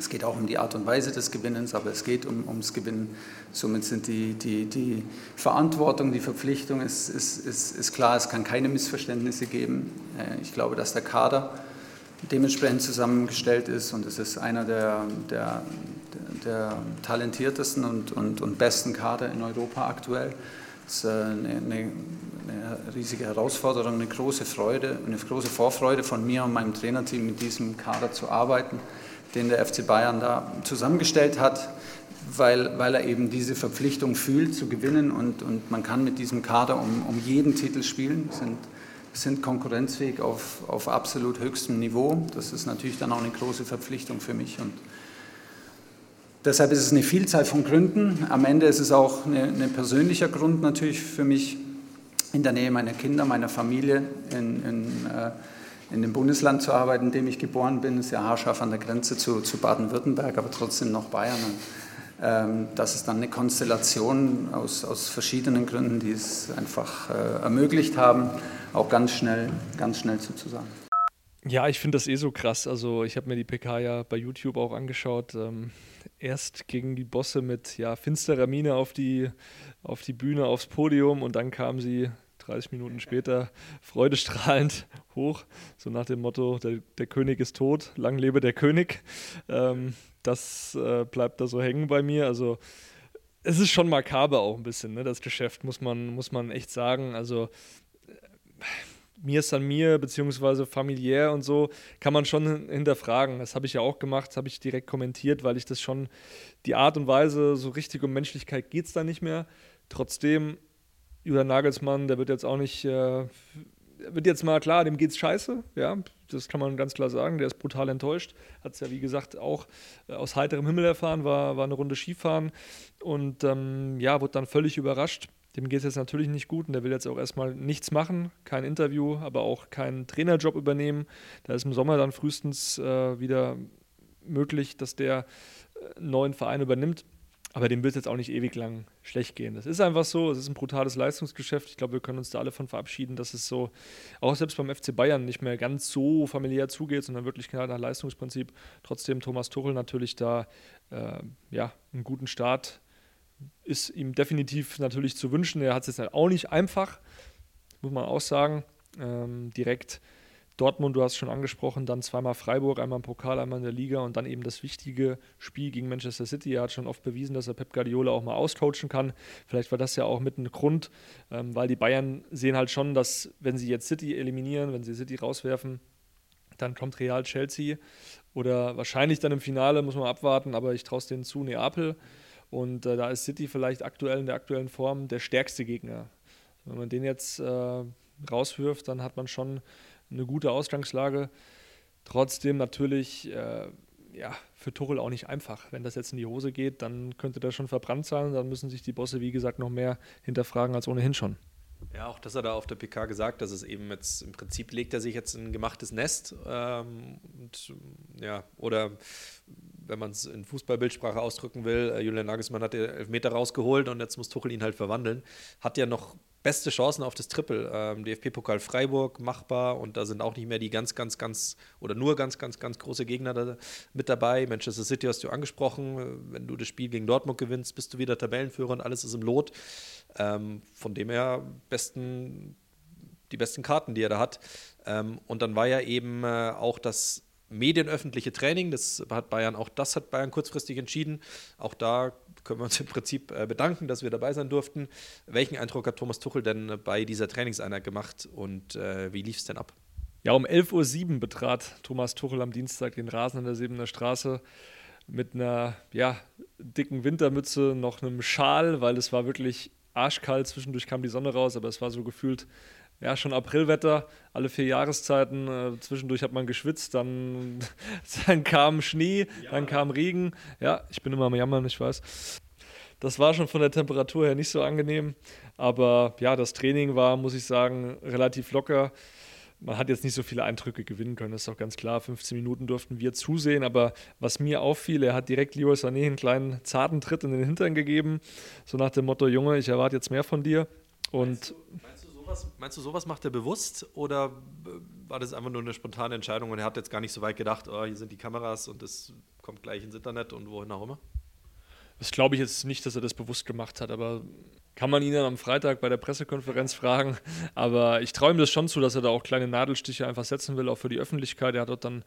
Es geht auch um die Art und Weise des Gewinnens, aber es geht um, ums Gewinnen. Somit sind die, die, die Verantwortung, die Verpflichtung ist, ist, ist, ist klar, es kann keine Missverständnisse geben. Äh, ich glaube, dass der Kader dementsprechend zusammengestellt ist und es ist einer der, der, der talentiertesten und, und, und besten Kader in Europa aktuell. Es ist äh, eine, eine, riesige Herausforderung, eine große Freude, eine große Vorfreude von mir und meinem Trainerteam mit diesem Kader zu arbeiten, den der FC Bayern da zusammengestellt hat, weil, weil er eben diese Verpflichtung fühlt zu gewinnen und, und man kann mit diesem Kader um, um jeden Titel spielen. Sind sind konkurrenzfähig auf, auf absolut höchstem Niveau. Das ist natürlich dann auch eine große Verpflichtung für mich. Und deshalb ist es eine Vielzahl von Gründen. Am Ende ist es auch ein persönlicher Grund natürlich für mich, in der Nähe meiner Kinder, meiner Familie, in, in, äh, in dem Bundesland zu arbeiten, in dem ich geboren bin. Ist ja haarscharf an der Grenze zu, zu Baden-Württemberg, aber trotzdem noch Bayern. Ähm, das ist dann eine Konstellation aus, aus verschiedenen Gründen, die es einfach äh, ermöglicht haben auch ganz schnell, ganz schnell zuzusagen. Ja, ich finde das eh so krass. Also ich habe mir die PK ja bei YouTube auch angeschaut. Ähm, erst gegen die Bosse mit ja, finsterer Miene auf die, auf die Bühne, aufs Podium und dann kam sie 30 Minuten später freudestrahlend hoch, so nach dem Motto, der, der König ist tot, lang lebe der König. Ähm, das äh, bleibt da so hängen bei mir. Also es ist schon makaber auch ein bisschen, ne, das Geschäft, muss man, muss man echt sagen. Also mir ist an mir, beziehungsweise familiär und so, kann man schon hinterfragen. Das habe ich ja auch gemacht, das habe ich direkt kommentiert, weil ich das schon, die Art und Weise, so richtig um Menschlichkeit geht es da nicht mehr. Trotzdem, Julian Nagelsmann, der wird jetzt auch nicht, äh, wird jetzt mal klar, dem geht's scheiße, ja, das kann man ganz klar sagen. Der ist brutal enttäuscht. Hat es ja, wie gesagt, auch äh, aus heiterem Himmel erfahren, war, war eine Runde Skifahren und ähm, ja, wurde dann völlig überrascht dem geht es jetzt natürlich nicht gut und der will jetzt auch erstmal nichts machen, kein Interview, aber auch keinen Trainerjob übernehmen. Da ist im Sommer dann frühestens äh, wieder möglich, dass der äh, einen neuen Verein übernimmt. Aber dem wird es jetzt auch nicht ewig lang schlecht gehen. Das ist einfach so. Es ist ein brutales Leistungsgeschäft. Ich glaube, wir können uns da alle von verabschieden, dass es so auch selbst beim FC Bayern nicht mehr ganz so familiär zugeht, sondern wirklich genau nach Leistungsprinzip. Trotzdem Thomas Tuchel natürlich da äh, ja, einen guten Start ist ihm definitiv natürlich zu wünschen. Er hat es jetzt halt auch nicht einfach, muss man auch sagen. Ähm, direkt Dortmund, du hast schon angesprochen, dann zweimal Freiburg, einmal im Pokal, einmal in der Liga und dann eben das wichtige Spiel gegen Manchester City. Er hat schon oft bewiesen, dass er Pep Guardiola auch mal auscoachen kann. Vielleicht war das ja auch mit ein Grund, ähm, weil die Bayern sehen halt schon, dass wenn sie jetzt City eliminieren, wenn sie City rauswerfen, dann kommt Real Chelsea oder wahrscheinlich dann im Finale, muss man abwarten, aber ich traue es denen zu, Neapel. Und äh, da ist City vielleicht aktuell in der aktuellen Form der stärkste Gegner. Wenn man den jetzt äh, rauswirft, dann hat man schon eine gute Ausgangslage. Trotzdem natürlich äh, ja, für Tuchel auch nicht einfach. Wenn das jetzt in die Hose geht, dann könnte der schon verbrannt sein. Dann müssen sich die Bosse, wie gesagt, noch mehr hinterfragen als ohnehin schon. Ja, auch das hat er auf der PK gesagt, dass es eben jetzt im Prinzip legt er sich jetzt ein gemachtes Nest ähm, und ja, oder wenn man es in Fußballbildsprache ausdrücken will, äh, Julian Nagelsmann hat den Elfmeter rausgeholt und jetzt muss Tuchel ihn halt verwandeln. Hat ja noch beste Chancen auf das Triple. Ähm, DFB-Pokal Freiburg machbar und da sind auch nicht mehr die ganz, ganz, ganz oder nur ganz, ganz, ganz große Gegner da mit dabei. Manchester City hast du angesprochen. Wenn du das Spiel gegen Dortmund gewinnst, bist du wieder Tabellenführer und alles ist im Lot. Ähm, von dem her besten, die besten Karten, die er da hat. Ähm, und dann war ja eben äh, auch das medienöffentliche Training. Das hat Bayern, auch das hat Bayern kurzfristig entschieden. Auch da können wir uns im Prinzip äh, bedanken, dass wir dabei sein durften. Welchen Eindruck hat Thomas Tuchel denn bei dieser Trainingseinheit gemacht und äh, wie lief es denn ab? Ja, um 11.07 Uhr betrat Thomas Tuchel am Dienstag den Rasen an der Siebener Straße mit einer ja, dicken Wintermütze, noch einem Schal, weil es war wirklich arschkalt. Zwischendurch kam die Sonne raus, aber es war so gefühlt ja, schon Aprilwetter, alle vier Jahreszeiten. Äh, zwischendurch hat man geschwitzt, dann, dann kam Schnee, ja. dann kam Regen. Ja, ich bin immer am Jammern, ich weiß. Das war schon von der Temperatur her nicht so angenehm. Aber ja, das Training war, muss ich sagen, relativ locker. Man hat jetzt nicht so viele Eindrücke gewinnen können, das ist auch ganz klar. 15 Minuten durften wir zusehen, aber was mir auffiel, er hat direkt Leroy Sané einen kleinen zarten Tritt in den Hintern gegeben, so nach dem Motto: Junge, ich erwarte jetzt mehr von dir. Und meinst du, meinst sowas, meinst du, sowas macht er bewusst oder war das einfach nur eine spontane Entscheidung und er hat jetzt gar nicht so weit gedacht, oh, hier sind die Kameras und das kommt gleich ins Internet und wohin auch immer? Das glaube ich jetzt nicht, dass er das bewusst gemacht hat, aber kann man ihn dann am Freitag bei der Pressekonferenz fragen. Aber ich traue ihm das schon zu, dass er da auch kleine Nadelstiche einfach setzen will, auch für die Öffentlichkeit. Er hat dort dann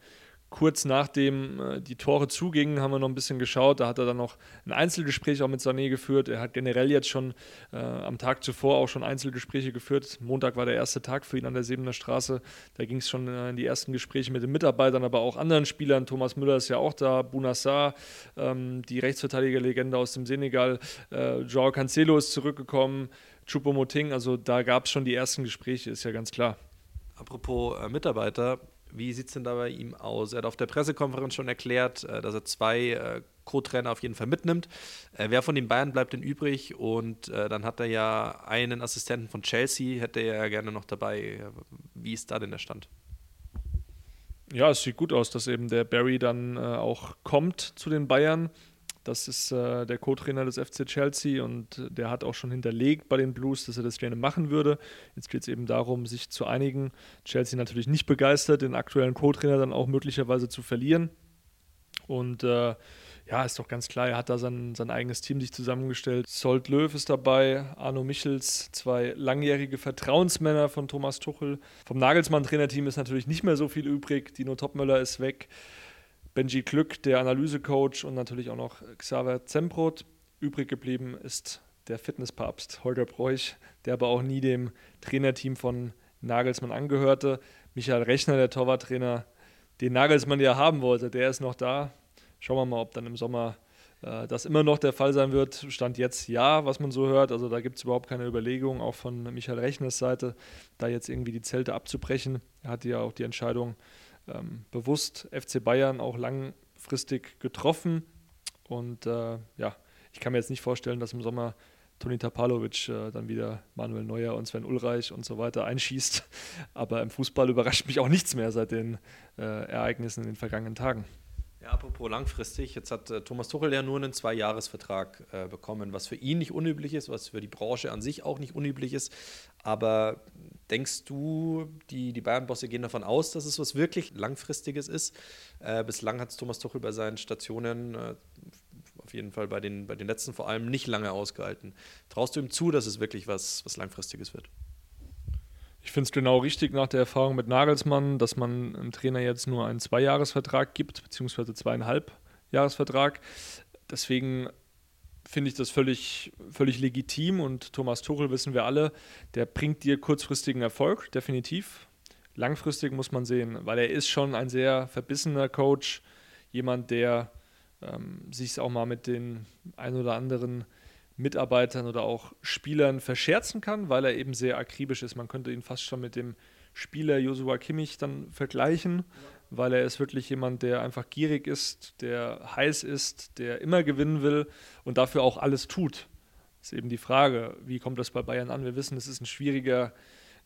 kurz nachdem äh, die Tore zugingen, haben wir noch ein bisschen geschaut. Da hat er dann noch ein Einzelgespräch auch mit Sané geführt. Er hat generell jetzt schon äh, am Tag zuvor auch schon Einzelgespräche geführt. Montag war der erste Tag für ihn an der Sebener Straße. Da ging es schon äh, in die ersten Gespräche mit den Mitarbeitern, aber auch anderen Spielern. Thomas Müller ist ja auch da, Bounassar, ähm, die Rechtsverteidigerlegende aus dem Senegal. Äh, Joao Cancelo ist zurückgekommen, Choupo-Moting. Also da gab es schon die ersten Gespräche, ist ja ganz klar. Apropos äh, Mitarbeiter, wie sieht es denn da bei ihm aus? Er hat auf der Pressekonferenz schon erklärt, äh, dass er zwei äh, Co-Trainer auf jeden Fall mitnimmt. Äh, wer von den Bayern bleibt denn übrig? Und dann hat er ja einen Assistenten von Chelsea, hätte er ja gerne noch dabei. Wie ist da denn der Stand? Ja, es sieht gut aus, dass eben der Barry dann auch kommt zu den Bayern. Das ist äh, der Co-Trainer des FC Chelsea und der hat auch schon hinterlegt bei den Blues, dass er das gerne machen würde. Jetzt geht es eben darum, sich zu einigen. Chelsea natürlich nicht begeistert, den aktuellen Co-Trainer dann auch möglicherweise zu verlieren. Und äh, ja, ist doch ganz klar, er hat da sein, sein eigenes Team sich zusammengestellt. Solt Löw ist dabei, Arno Michels, zwei langjährige Vertrauensmänner von Thomas Tuchel. Vom Nagelsmann-Trainerteam ist natürlich nicht mehr so viel übrig. Dino Topmöller ist weg. Benji Glück, der Analysecoach und natürlich auch noch Xaver Zembrot. Übrig geblieben ist der Fitnesspapst Holger Bräuch, der aber auch nie dem Trainerteam von Nagelsmann angehörte. Michael Rechner, der Torwarttrainer, den Nagelsmann ja haben wollte, der ist noch da. Schauen wir mal, ob dann im Sommer äh, das immer noch der Fall sein wird. Stand jetzt ja, was man so hört. Also da gibt es überhaupt keine Überlegung, auch von Michael Rechners Seite, da jetzt irgendwie die Zelte abzubrechen. Er hatte ja auch die Entscheidung ähm, bewusst FC Bayern auch langfristig getroffen. Und äh, ja, ich kann mir jetzt nicht vorstellen, dass im Sommer Toni Tapalovic äh, dann wieder Manuel Neuer und Sven Ulreich und so weiter einschießt. Aber im Fußball überrascht mich auch nichts mehr seit den äh, Ereignissen in den vergangenen Tagen. Ja, apropos langfristig, jetzt hat äh, Thomas Tuchel ja nur einen Zwei-Jahres-Vertrag äh, bekommen, was für ihn nicht unüblich ist, was für die Branche an sich auch nicht unüblich ist. Aber denkst du, die, die Bayern-Bosse gehen davon aus, dass es was wirklich Langfristiges ist? Äh, bislang hat es Thomas Tuchel bei seinen Stationen, äh, auf jeden Fall bei den, bei den letzten vor allem, nicht lange ausgehalten. Traust du ihm zu, dass es wirklich was, was Langfristiges wird? Ich finde es genau richtig nach der Erfahrung mit Nagelsmann, dass man einem Trainer jetzt nur einen Zweijahresvertrag gibt, beziehungsweise zweieinhalb Jahresvertrag. Deswegen finde ich das völlig, völlig legitim und Thomas Tuchel wissen wir alle, der bringt dir kurzfristigen Erfolg, definitiv. Langfristig muss man sehen, weil er ist schon ein sehr verbissener Coach, jemand, der ähm, sich auch mal mit den ein oder anderen Mitarbeitern oder auch Spielern verscherzen kann, weil er eben sehr akribisch ist. Man könnte ihn fast schon mit dem Spieler Joshua Kimmich dann vergleichen, weil er ist wirklich jemand, der einfach gierig ist, der heiß ist, der immer gewinnen will und dafür auch alles tut. Ist eben die Frage, wie kommt das bei Bayern an? Wir wissen, es ist ein schwieriger,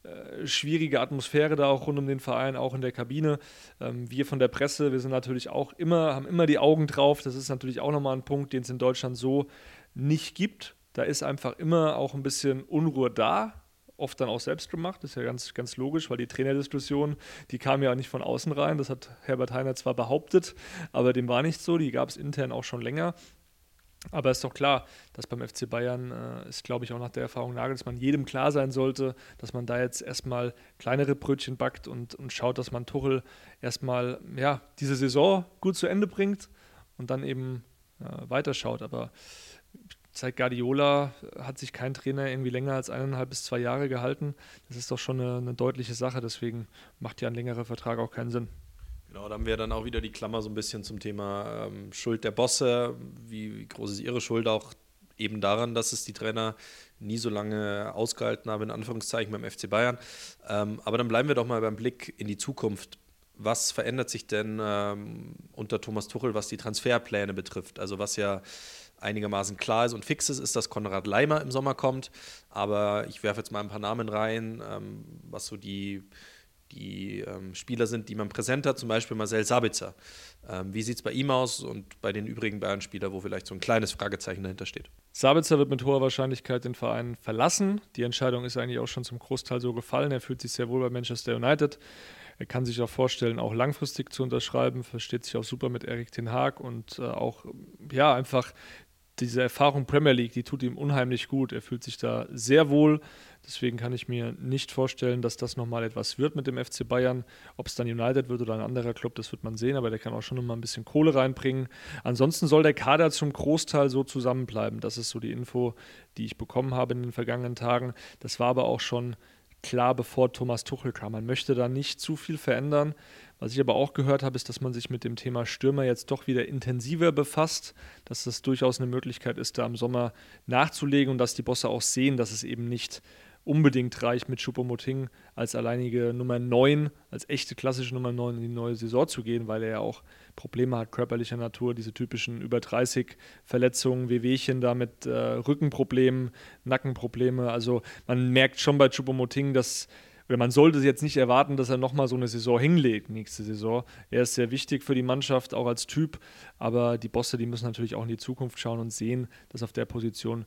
äh, schwierige Atmosphäre da auch rund um den Verein, auch in der Kabine. Ähm, wir von der Presse, wir sind natürlich auch immer, haben immer die Augen drauf. Das ist natürlich auch nochmal ein Punkt, den es in Deutschland so nicht gibt. Da ist einfach immer auch ein bisschen Unruhe da, oft dann auch selbst gemacht, das ist ja ganz, ganz logisch, weil die Trainerdiskussion, die kam ja auch nicht von außen rein, das hat Herbert Heiner zwar behauptet, aber dem war nicht so, die gab es intern auch schon länger. Aber ist doch klar, dass beim FC Bayern äh, ist, glaube ich, auch nach der Erfahrung Nagelsmann jedem klar sein sollte, dass man da jetzt erstmal kleinere Brötchen backt und, und schaut, dass man Tuchel erstmal ja, diese Saison gut zu Ende bringt und dann eben äh, weiterschaut. Aber seit Guardiola hat sich kein Trainer irgendwie länger als eineinhalb bis zwei Jahre gehalten. Das ist doch schon eine, eine deutliche Sache. Deswegen macht ja ein längerer Vertrag auch keinen Sinn. Genau, da haben wir dann auch wieder die Klammer so ein bisschen zum Thema ähm, Schuld der Bosse. Wie, wie, groß ist ihre Schuld auch eben daran, dass es die Trainer nie so lange ausgehalten haben, in Anführungszeichen beim FC Bayern. Ähm, aber dann bleiben wir doch mal beim Blick in die Zukunft. Was verändert sich denn ähm, unter Thomas Tuchel, was die Transferpläne betrifft? Also was ja einigermaßen klar ist und fix ist, ist, dass Konrad Leimer im Sommer kommt. Aber ich werfe jetzt mal ein paar Namen rein, ähm, was so die, die ähm, Spieler sind, die man präsent hat, zum Beispiel Marcel Sabitzer. Ähm, wie sieht es bei ihm aus und bei den übrigen Bayern-Spielern, wo vielleicht so ein kleines Fragezeichen dahinter steht? Sabitzer wird mit hoher Wahrscheinlichkeit den Verein verlassen. Die Entscheidung ist eigentlich auch schon zum Großteil so gefallen. Er fühlt sich sehr wohl bei Manchester United. Er kann sich auch vorstellen, auch langfristig zu unterschreiben, versteht sich auch super mit Erik Ten Haag und äh, auch, ja, einfach diese Erfahrung Premier League, die tut ihm unheimlich gut. Er fühlt sich da sehr wohl. Deswegen kann ich mir nicht vorstellen, dass das nochmal etwas wird mit dem FC Bayern. Ob es dann United wird oder ein anderer Club, das wird man sehen, aber der kann auch schon nochmal ein bisschen Kohle reinbringen. Ansonsten soll der Kader zum Großteil so zusammenbleiben. Das ist so die Info, die ich bekommen habe in den vergangenen Tagen. Das war aber auch schon klar, bevor Thomas Tuchel kam. Man möchte da nicht zu viel verändern. Was ich aber auch gehört habe, ist, dass man sich mit dem Thema Stürmer jetzt doch wieder intensiver befasst, dass das durchaus eine Möglichkeit ist, da im Sommer nachzulegen und dass die Bosse auch sehen, dass es eben nicht unbedingt reicht, mit Choupo-Moting als alleinige Nummer 9, als echte klassische Nummer 9 in die neue Saison zu gehen, weil er ja auch Probleme hat körperlicher Natur, diese typischen über 30 Verletzungen, Wehwehchen da mit äh, Rückenproblemen, Nackenprobleme. Also man merkt schon bei Choupo-Moting, dass oder man sollte jetzt nicht erwarten, dass er nochmal so eine Saison hinlegt, nächste Saison. Er ist sehr wichtig für die Mannschaft, auch als Typ, aber die Bosse, die müssen natürlich auch in die Zukunft schauen und sehen, dass auf der Position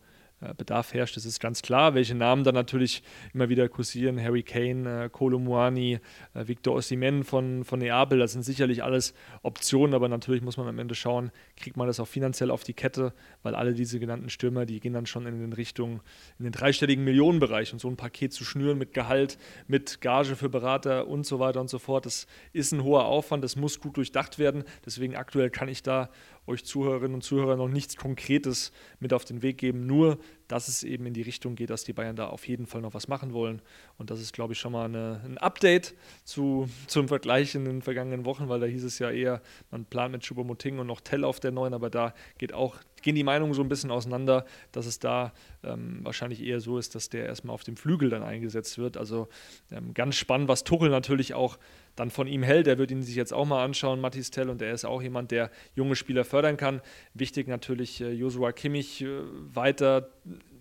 Bedarf herrscht. Das ist ganz klar. Welche Namen dann natürlich immer wieder kursieren: Harry Kane, äh, Kolo Muani, äh, Victor Osimhen von, von Neapel. Das sind sicherlich alles Optionen, aber natürlich muss man am Ende schauen, kriegt man das auch finanziell auf die Kette, weil alle diese genannten Stürmer, die gehen dann schon in den Richtungen, in den dreistelligen Millionenbereich und so ein Paket zu schnüren mit Gehalt, mit Gage für Berater und so weiter und so fort, das ist ein hoher Aufwand, das muss gut durchdacht werden. Deswegen aktuell kann ich da euch Zuhörerinnen und Zuhörer noch nichts Konkretes mit auf den Weg geben, nur dass es eben in die Richtung geht, dass die Bayern da auf jeden Fall noch was machen wollen. Und das ist, glaube ich, schon mal eine, ein Update zu, zum Vergleich in den vergangenen Wochen, weil da hieß es ja eher, man plant mit Choupo-Moting und noch Tell auf der neuen, aber da geht auch, gehen die Meinungen so ein bisschen auseinander, dass es da ähm, wahrscheinlich eher so ist, dass der erstmal auf dem Flügel dann eingesetzt wird. Also ähm, ganz spannend, was Tuchel natürlich auch dann von ihm hält. Er wird ihn sich jetzt auch mal anschauen, Mathis Tell, und er ist auch jemand, der junge Spieler fördern kann. Wichtig natürlich äh, Joshua Kimmich äh, weiter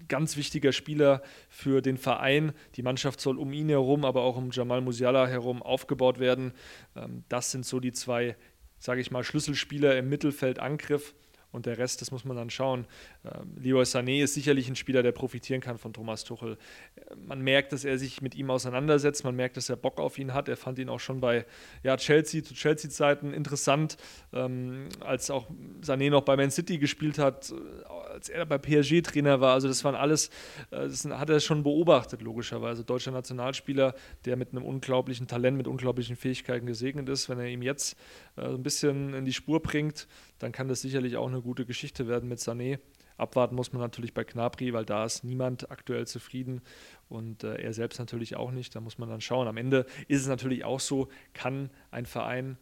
ganz wichtiger Spieler für den Verein. Die Mannschaft soll um ihn herum, aber auch um Jamal Musiala herum aufgebaut werden. Ähm, das sind so die zwei, sage ich mal, Schlüsselspieler im Mittelfeldangriff. Und der Rest, das muss man dann schauen. Ähm, Leroy Sané ist sicherlich ein Spieler, der profitieren kann von Thomas Tuchel. Äh, man merkt, dass er sich mit ihm auseinandersetzt. Man merkt, dass er Bock auf ihn hat. Er fand ihn auch schon bei ja, Chelsea, zu Chelsea-Zeiten interessant, ähm, als auch Sané noch bei Man City gespielt hat, äh, als er bei PSG Trainer war. Also das waren alles, äh, das hat er schon beobachtet, logischerweise. Deutscher Nationalspieler, der mit einem unglaublichen Talent, mit unglaublichen Fähigkeiten gesegnet ist. Wenn er ihm jetzt äh, ein bisschen in die Spur bringt, dann kann das sicherlich auch eine gute Geschichte werden mit Sané. Abwarten muss man natürlich bei Knapri, weil da ist niemand aktuell zufrieden und äh, er selbst natürlich auch nicht. Da muss man dann schauen. Am Ende ist es natürlich auch so, kann ein Verein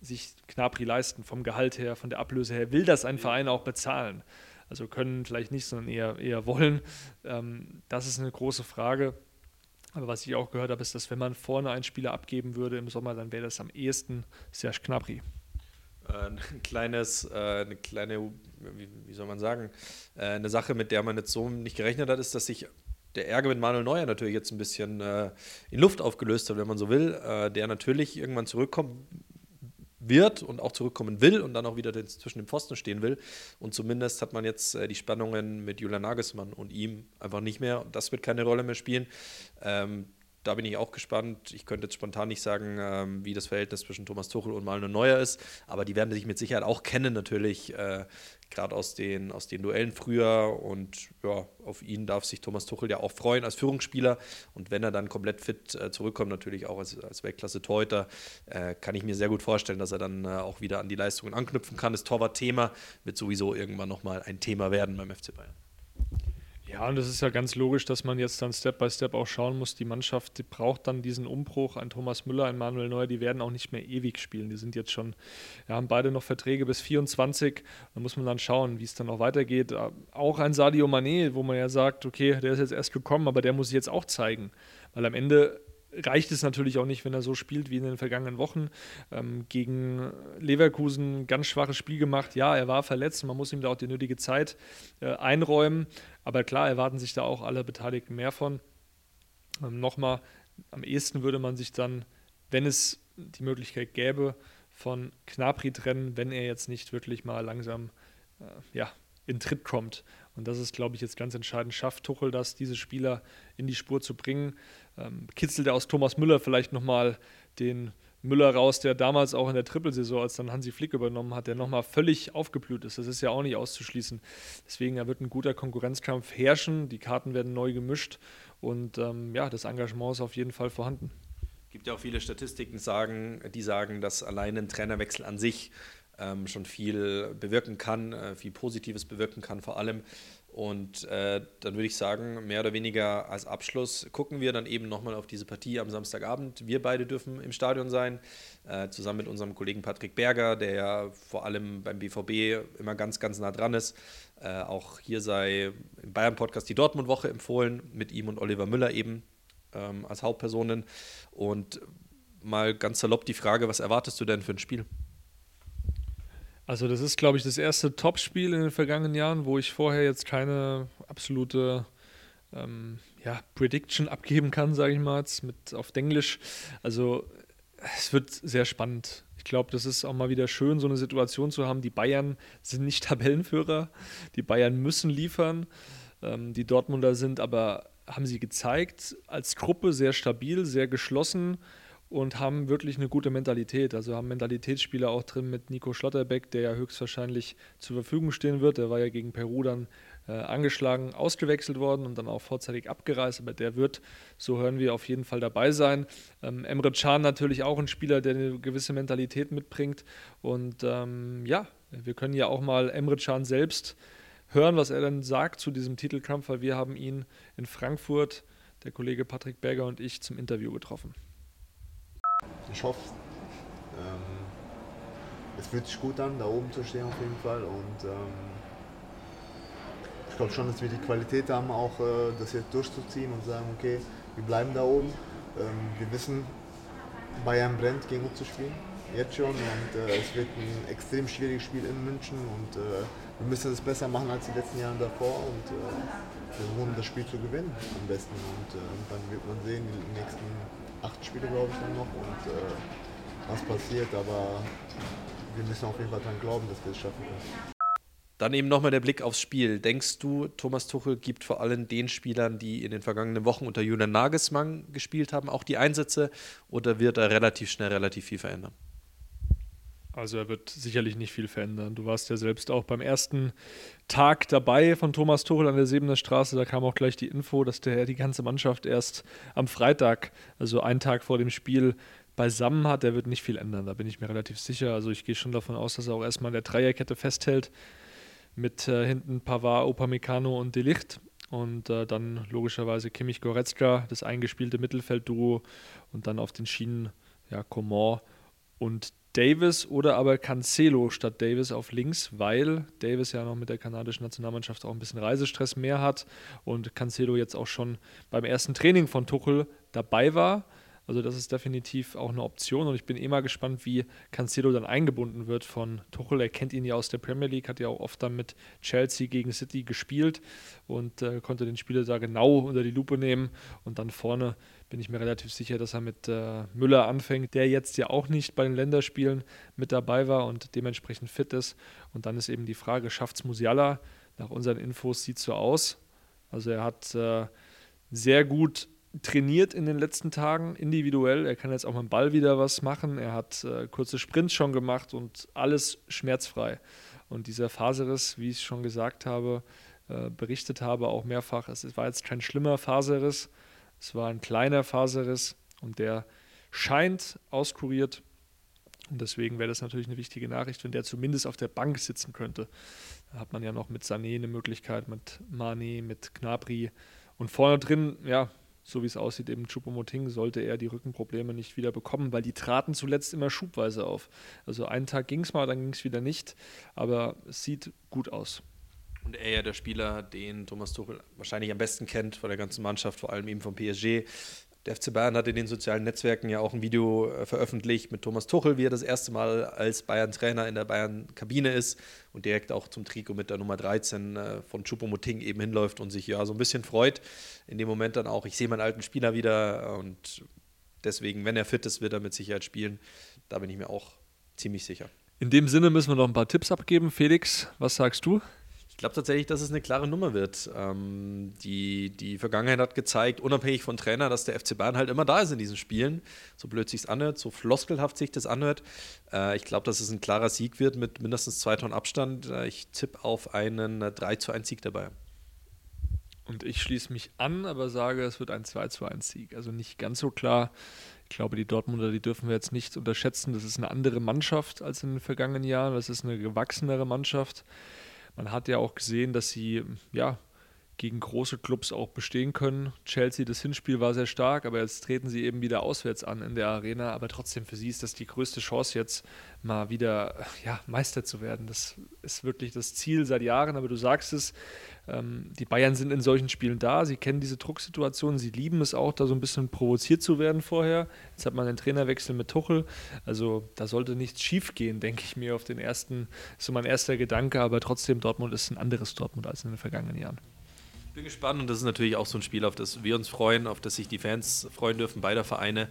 sich Knapri leisten, vom Gehalt her, von der Ablöse her, will das ein Verein auch bezahlen? Also können vielleicht nicht, sondern eher, eher wollen. Ähm, das ist eine große Frage. Aber was ich auch gehört habe, ist, dass wenn man vorne einen Spieler abgeben würde im Sommer, dann wäre das am ehesten Serge Knapri. Äh, ein kleines, äh, eine kleine, wie, soll man sagen, äh, eine Sache, mit der man jetzt so nicht gerechnet hat, ist, dass sich der Ärger mit Manuel Neuer natürlich jetzt ein bisschen in Luft aufgelöst hat, wenn man so will, der natürlich irgendwann zurückkommt wird und auch zurückkommen will und dann auch wieder zwischen den Pfosten stehen will. Und zumindest hat man jetzt die Spannungen mit Julian Nagelsmann und ihm einfach nicht mehr. Das wird keine Rolle mehr spielen. Ähm, da bin ich auch gespannt. Ich könnte jetzt spontan nicht sagen, ähm, wie das Verhältnis zwischen Thomas Tuchel und Manuel Neuer ist, aber die werden sich mit Sicherheit auch kennen, natürlich, äh, gerade aus den, aus den Duellen früher. Und ja, auf ihn darf sich Thomas Tuchel ja auch freuen als Führungsspieler. Und wenn er dann komplett fit äh, zurückkommt, natürlich auch als, als Weltklasse-Torhüter, äh, kann ich mir sehr gut vorstellen, dass er dann äh, auch wieder an die Leistungen anknüpfen kann. Das Torwart-Thema wird sowieso irgendwann nochmal ein Thema werden beim FC Bayern. Ja, und es ist ja ganz logisch, dass man jetzt dann Step by Step auch schauen muss. Die Mannschaft die braucht dann diesen Umbruch. Ein Thomas Müller, ein Manuel Neuer, die werden auch nicht mehr ewig spielen. Die sind jetzt schon, ja, haben beide noch Verträge bis 24. Da muss man dann schauen, wie es dann auch weitergeht. Auch ein Sadio Mané, wo man ja sagt, okay, der ist jetzt erst gekommen, aber der muss sich jetzt auch zeigen. Weil am Ende reicht es natürlich auch nicht, wenn er so spielt wie in den vergangenen Wochen. Ähm, gegen Leverkusen ganz schwaches Spiel gemacht. Ja, er war verletzt, man muss ihm da auch die nötige Zeit äh, einräumen. Aber klar, erwarten sich da auch alle Beteiligten mehr von. Ähm, Nochmal, am ehesten würde man sich dann, wenn es die Möglichkeit gäbe, von Knapri trennen, wenn er jetzt nicht wirklich mal langsam äh, ja, in Tritt kommt. Und das ist, glaube ich, jetzt ganz entscheidend. Schafft Tuchel das, diese Spieler in die Spur zu bringen? Ähm, kitzelt er aus Thomas Müller vielleicht nochmal den Müller raus, der damals auch in der Trippelsaison, als dann Hansi Flick übernommen hat, der nochmal völlig aufgeblüht ist. Das ist ja auch nicht auszuschließen. Deswegen wird ein guter Konkurrenzkampf herrschen. Die Karten werden neu gemischt und ähm, ja, das Engagement ist auf jeden Fall vorhanden. Es gibt ja auch viele Statistiken, sagen, die sagen, dass allein ein Trainerwechsel an sich ähm, schon viel bewirken kann, äh, viel Positives bewirken kann vor allem. Und äh, dann würde ich sagen, mehr oder weniger als Abschluss gucken wir dann eben nochmal auf diese Partie am Samstagabend. Wir beide dürfen im Stadion sein, äh, zusammen mit unserem Kollegen Patrick Berger, der ja vor allem beim BVB immer ganz, ganz nah dran ist. Äh, auch hier sei im Bayern-Podcast die Dortmund-Woche empfohlen, mit ihm und Oliver Müller eben ähm, als Hauptpersonen. Und mal ganz salopp die Frage, was erwartest du denn für ein Spiel? Also das ist, glaube ich, das erste Topspiel in den vergangenen Jahren, wo ich vorher jetzt keine absolute ähm, ja, Prediction abgeben kann, sage ich mal jetzt mit auf Englisch. Also es wird sehr spannend. Ich glaube, das ist auch mal wieder schön, so eine Situation zu haben. Die Bayern sind nicht Tabellenführer. Die Bayern müssen liefern. Ähm, die Dortmunder sind aber, haben sie gezeigt, als Gruppe sehr stabil, sehr geschlossen und haben wirklich eine gute Mentalität. Also haben Mentalitätsspieler auch drin mit Nico Schlotterbeck, der ja höchstwahrscheinlich zur Verfügung stehen wird. Der war ja gegen Peru dann äh, angeschlagen, ausgewechselt worden und dann auch vorzeitig abgereist. Aber der wird, so hören wir, auf jeden Fall dabei sein. Ähm, Emre Can natürlich auch ein Spieler, der eine gewisse Mentalität mitbringt. Und ähm, ja, wir können ja auch mal Emre Can selbst hören, was er dann sagt zu diesem Titelkampf, weil wir haben ihn in Frankfurt, der Kollege Patrick Berger und ich, zum Interview getroffen ich hoffe, ähm, es fühlt sich gut an, da oben zu stehen auf jeden Fall. Und ähm, ich glaube schon, dass wir die Qualität haben, auch äh, das jetzt durchzuziehen und sagen, okay, wir bleiben da oben. Ähm, wir wissen, Bayern brennt, gegen uns zu spielen, jetzt schon. Und äh, es wird ein extrem schwieriges Spiel in München und äh, wir müssen es besser machen als die letzten Jahre davor. Und äh, wir versuchen das Spiel zu gewinnen am besten. Und äh, dann wird man sehen, den nächsten acht Spiele, glaube ich, dann noch und äh, was passiert. Aber wir müssen auf jeden Fall daran glauben, dass wir es schaffen können. Dann eben nochmal der Blick aufs Spiel. Denkst du, Thomas Tuchel gibt vor allem den Spielern, die in den vergangenen Wochen unter Julian Nagelsmann gespielt haben, auch die Einsätze oder wird er relativ schnell relativ viel verändern? Also er wird sicherlich nicht viel verändern. Du warst ja selbst auch beim ersten Tag dabei von Thomas Tuchel an der Sebener Straße. Da kam auch gleich die Info, dass der die ganze Mannschaft erst am Freitag, also einen Tag vor dem Spiel, beisammen hat. Der wird nicht viel ändern, da bin ich mir relativ sicher. Also ich gehe schon davon aus, dass er auch erstmal in der Dreierkette festhält mit äh, hinten Pavard, Upamecano und Delicht. Und äh, dann logischerweise Kimmich Goretzka, das eingespielte Mittelfeldduo. Und dann auf den Schienen ja, Coman und Davis oder aber Cancelo statt Davis auf links, weil Davis ja noch mit der kanadischen Nationalmannschaft auch ein bisschen Reisestress mehr hat und Cancelo jetzt auch schon beim ersten Training von Tuchel dabei war. Also das ist definitiv auch eine Option und ich bin eh mal gespannt, wie Cancelo dann eingebunden wird von Tuchel. Er kennt ihn ja aus der Premier League, hat ja auch oft dann mit Chelsea gegen City gespielt und äh, konnte den Spieler da genau unter die Lupe nehmen und dann vorne bin ich mir relativ sicher, dass er mit äh, Müller anfängt, der jetzt ja auch nicht bei den Länderspielen mit dabei war und dementsprechend fit ist. Und dann ist eben die Frage, schafft es Musiala? Nach unseren Infos sieht es so aus. Also er hat äh, sehr gut trainiert in den letzten Tagen individuell. Er kann jetzt auch mit dem Ball wieder was machen. Er hat äh, kurze Sprints schon gemacht und alles schmerzfrei. Und dieser Faserriss, wie ich schon gesagt habe, äh, berichtet habe, auch mehrfach, es war jetzt kein schlimmer Faserriss, es war ein kleiner Faserriss und der scheint auskuriert. Und deswegen wäre das natürlich eine wichtige Nachricht, wenn der zumindest auf der Bank sitzen könnte. Da hat man ja noch mit Sané eine Möglichkeit, mit Mane, mit Gnabry. Und vorne drin, ja, so wie es aussieht, eben Chupomoting, sollte er die Rückenprobleme nicht wieder bekommen, weil die traten zuletzt immer schubweise auf. Also einen Tag ging es mal, dann ging es wieder nicht, aber es sieht gut aus. Und er ja der Spieler, den Thomas Tuchel wahrscheinlich am besten kennt von der ganzen Mannschaft, vor allem eben vom PSG. Der FC Bayern hat in den sozialen Netzwerken ja auch ein Video äh, veröffentlicht mit Thomas Tuchel, wie er das erste Mal als Bayern-Trainer in der Bayern-Kabine ist und direkt auch zum Trikot mit der Nummer 13 äh, von Choupo-Moting eben hinläuft und sich ja so ein bisschen freut. In dem Moment dann auch, ich sehe meinen alten Spieler wieder und deswegen, wenn er fit ist, wird er mit Sicherheit spielen. Da bin ich mir auch ziemlich sicher. In dem Sinne müssen wir noch ein paar Tipps abgeben. Felix, was sagst du? Glaube tatsächlich, dass es eine klare Nummer wird. Ähm, die, die Vergangenheit hat gezeigt, unabhängig von Trainer, dass der FC Bayern halt immer da ist in diesen Spielen. So blöd sich anhört, so floskelhaft sich das anhört. Äh, ich glaube, dass es ein klarer Sieg wird mit mindestens zwei Tonnen Abstand. Äh, ich tippe auf einen 3 zu 1 Sieg dabei. Und ich schließe mich an, aber sage, es wird ein 2 zu 1 Sieg. Also nicht ganz so klar. Ich glaube, die Dortmunder, die dürfen wir jetzt nicht unterschätzen. Das ist eine andere Mannschaft als in den vergangenen Jahren. Das ist eine gewachsenere Mannschaft. Man hat ja auch gesehen, dass sie ja gegen große Clubs auch bestehen können. Chelsea, das Hinspiel war sehr stark, aber jetzt treten sie eben wieder auswärts an in der Arena. Aber trotzdem, für sie ist das die größte Chance jetzt mal wieder ja, Meister zu werden. Das ist wirklich das Ziel seit Jahren, aber du sagst es, die Bayern sind in solchen Spielen da, sie kennen diese Drucksituation, sie lieben es auch, da so ein bisschen provoziert zu werden vorher. Jetzt hat man den Trainerwechsel mit Tuchel, also da sollte nichts schief gehen, denke ich mir auf den ersten, ist so mein erster Gedanke, aber trotzdem Dortmund ist ein anderes Dortmund als in den vergangenen Jahren. Bin gespannt und das ist natürlich auch so ein Spiel, auf das wir uns freuen, auf das sich die Fans freuen dürfen, beider Vereine.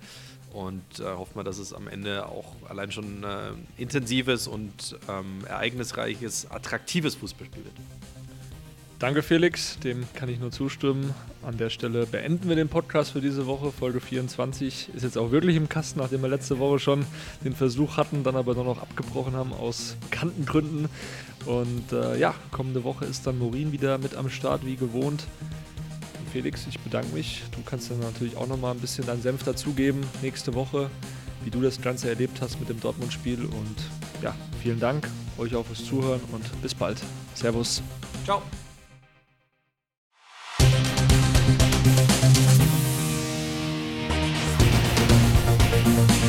Und äh, hoffen wir, dass es am Ende auch allein schon äh, intensives und ähm, ereignisreiches, attraktives Fußballspiel wird. Danke, Felix. Dem kann ich nur zustimmen. An der Stelle beenden wir den Podcast für diese Woche. Folge 24 ist jetzt auch wirklich im Kasten, nachdem wir letzte Woche schon den Versuch hatten, dann aber nur noch abgebrochen haben aus bekannten Gründen. Und äh, ja, kommende Woche ist dann Morin wieder mit am Start, wie gewohnt. Felix, ich bedanke mich. Du kannst dann natürlich auch nochmal ein bisschen deinen Senf dazugeben nächste Woche, wie du das Ganze erlebt hast mit dem Dortmund-Spiel. Und ja, vielen Dank euch auch fürs Zuhören und bis bald. Servus. Ciao. Bye.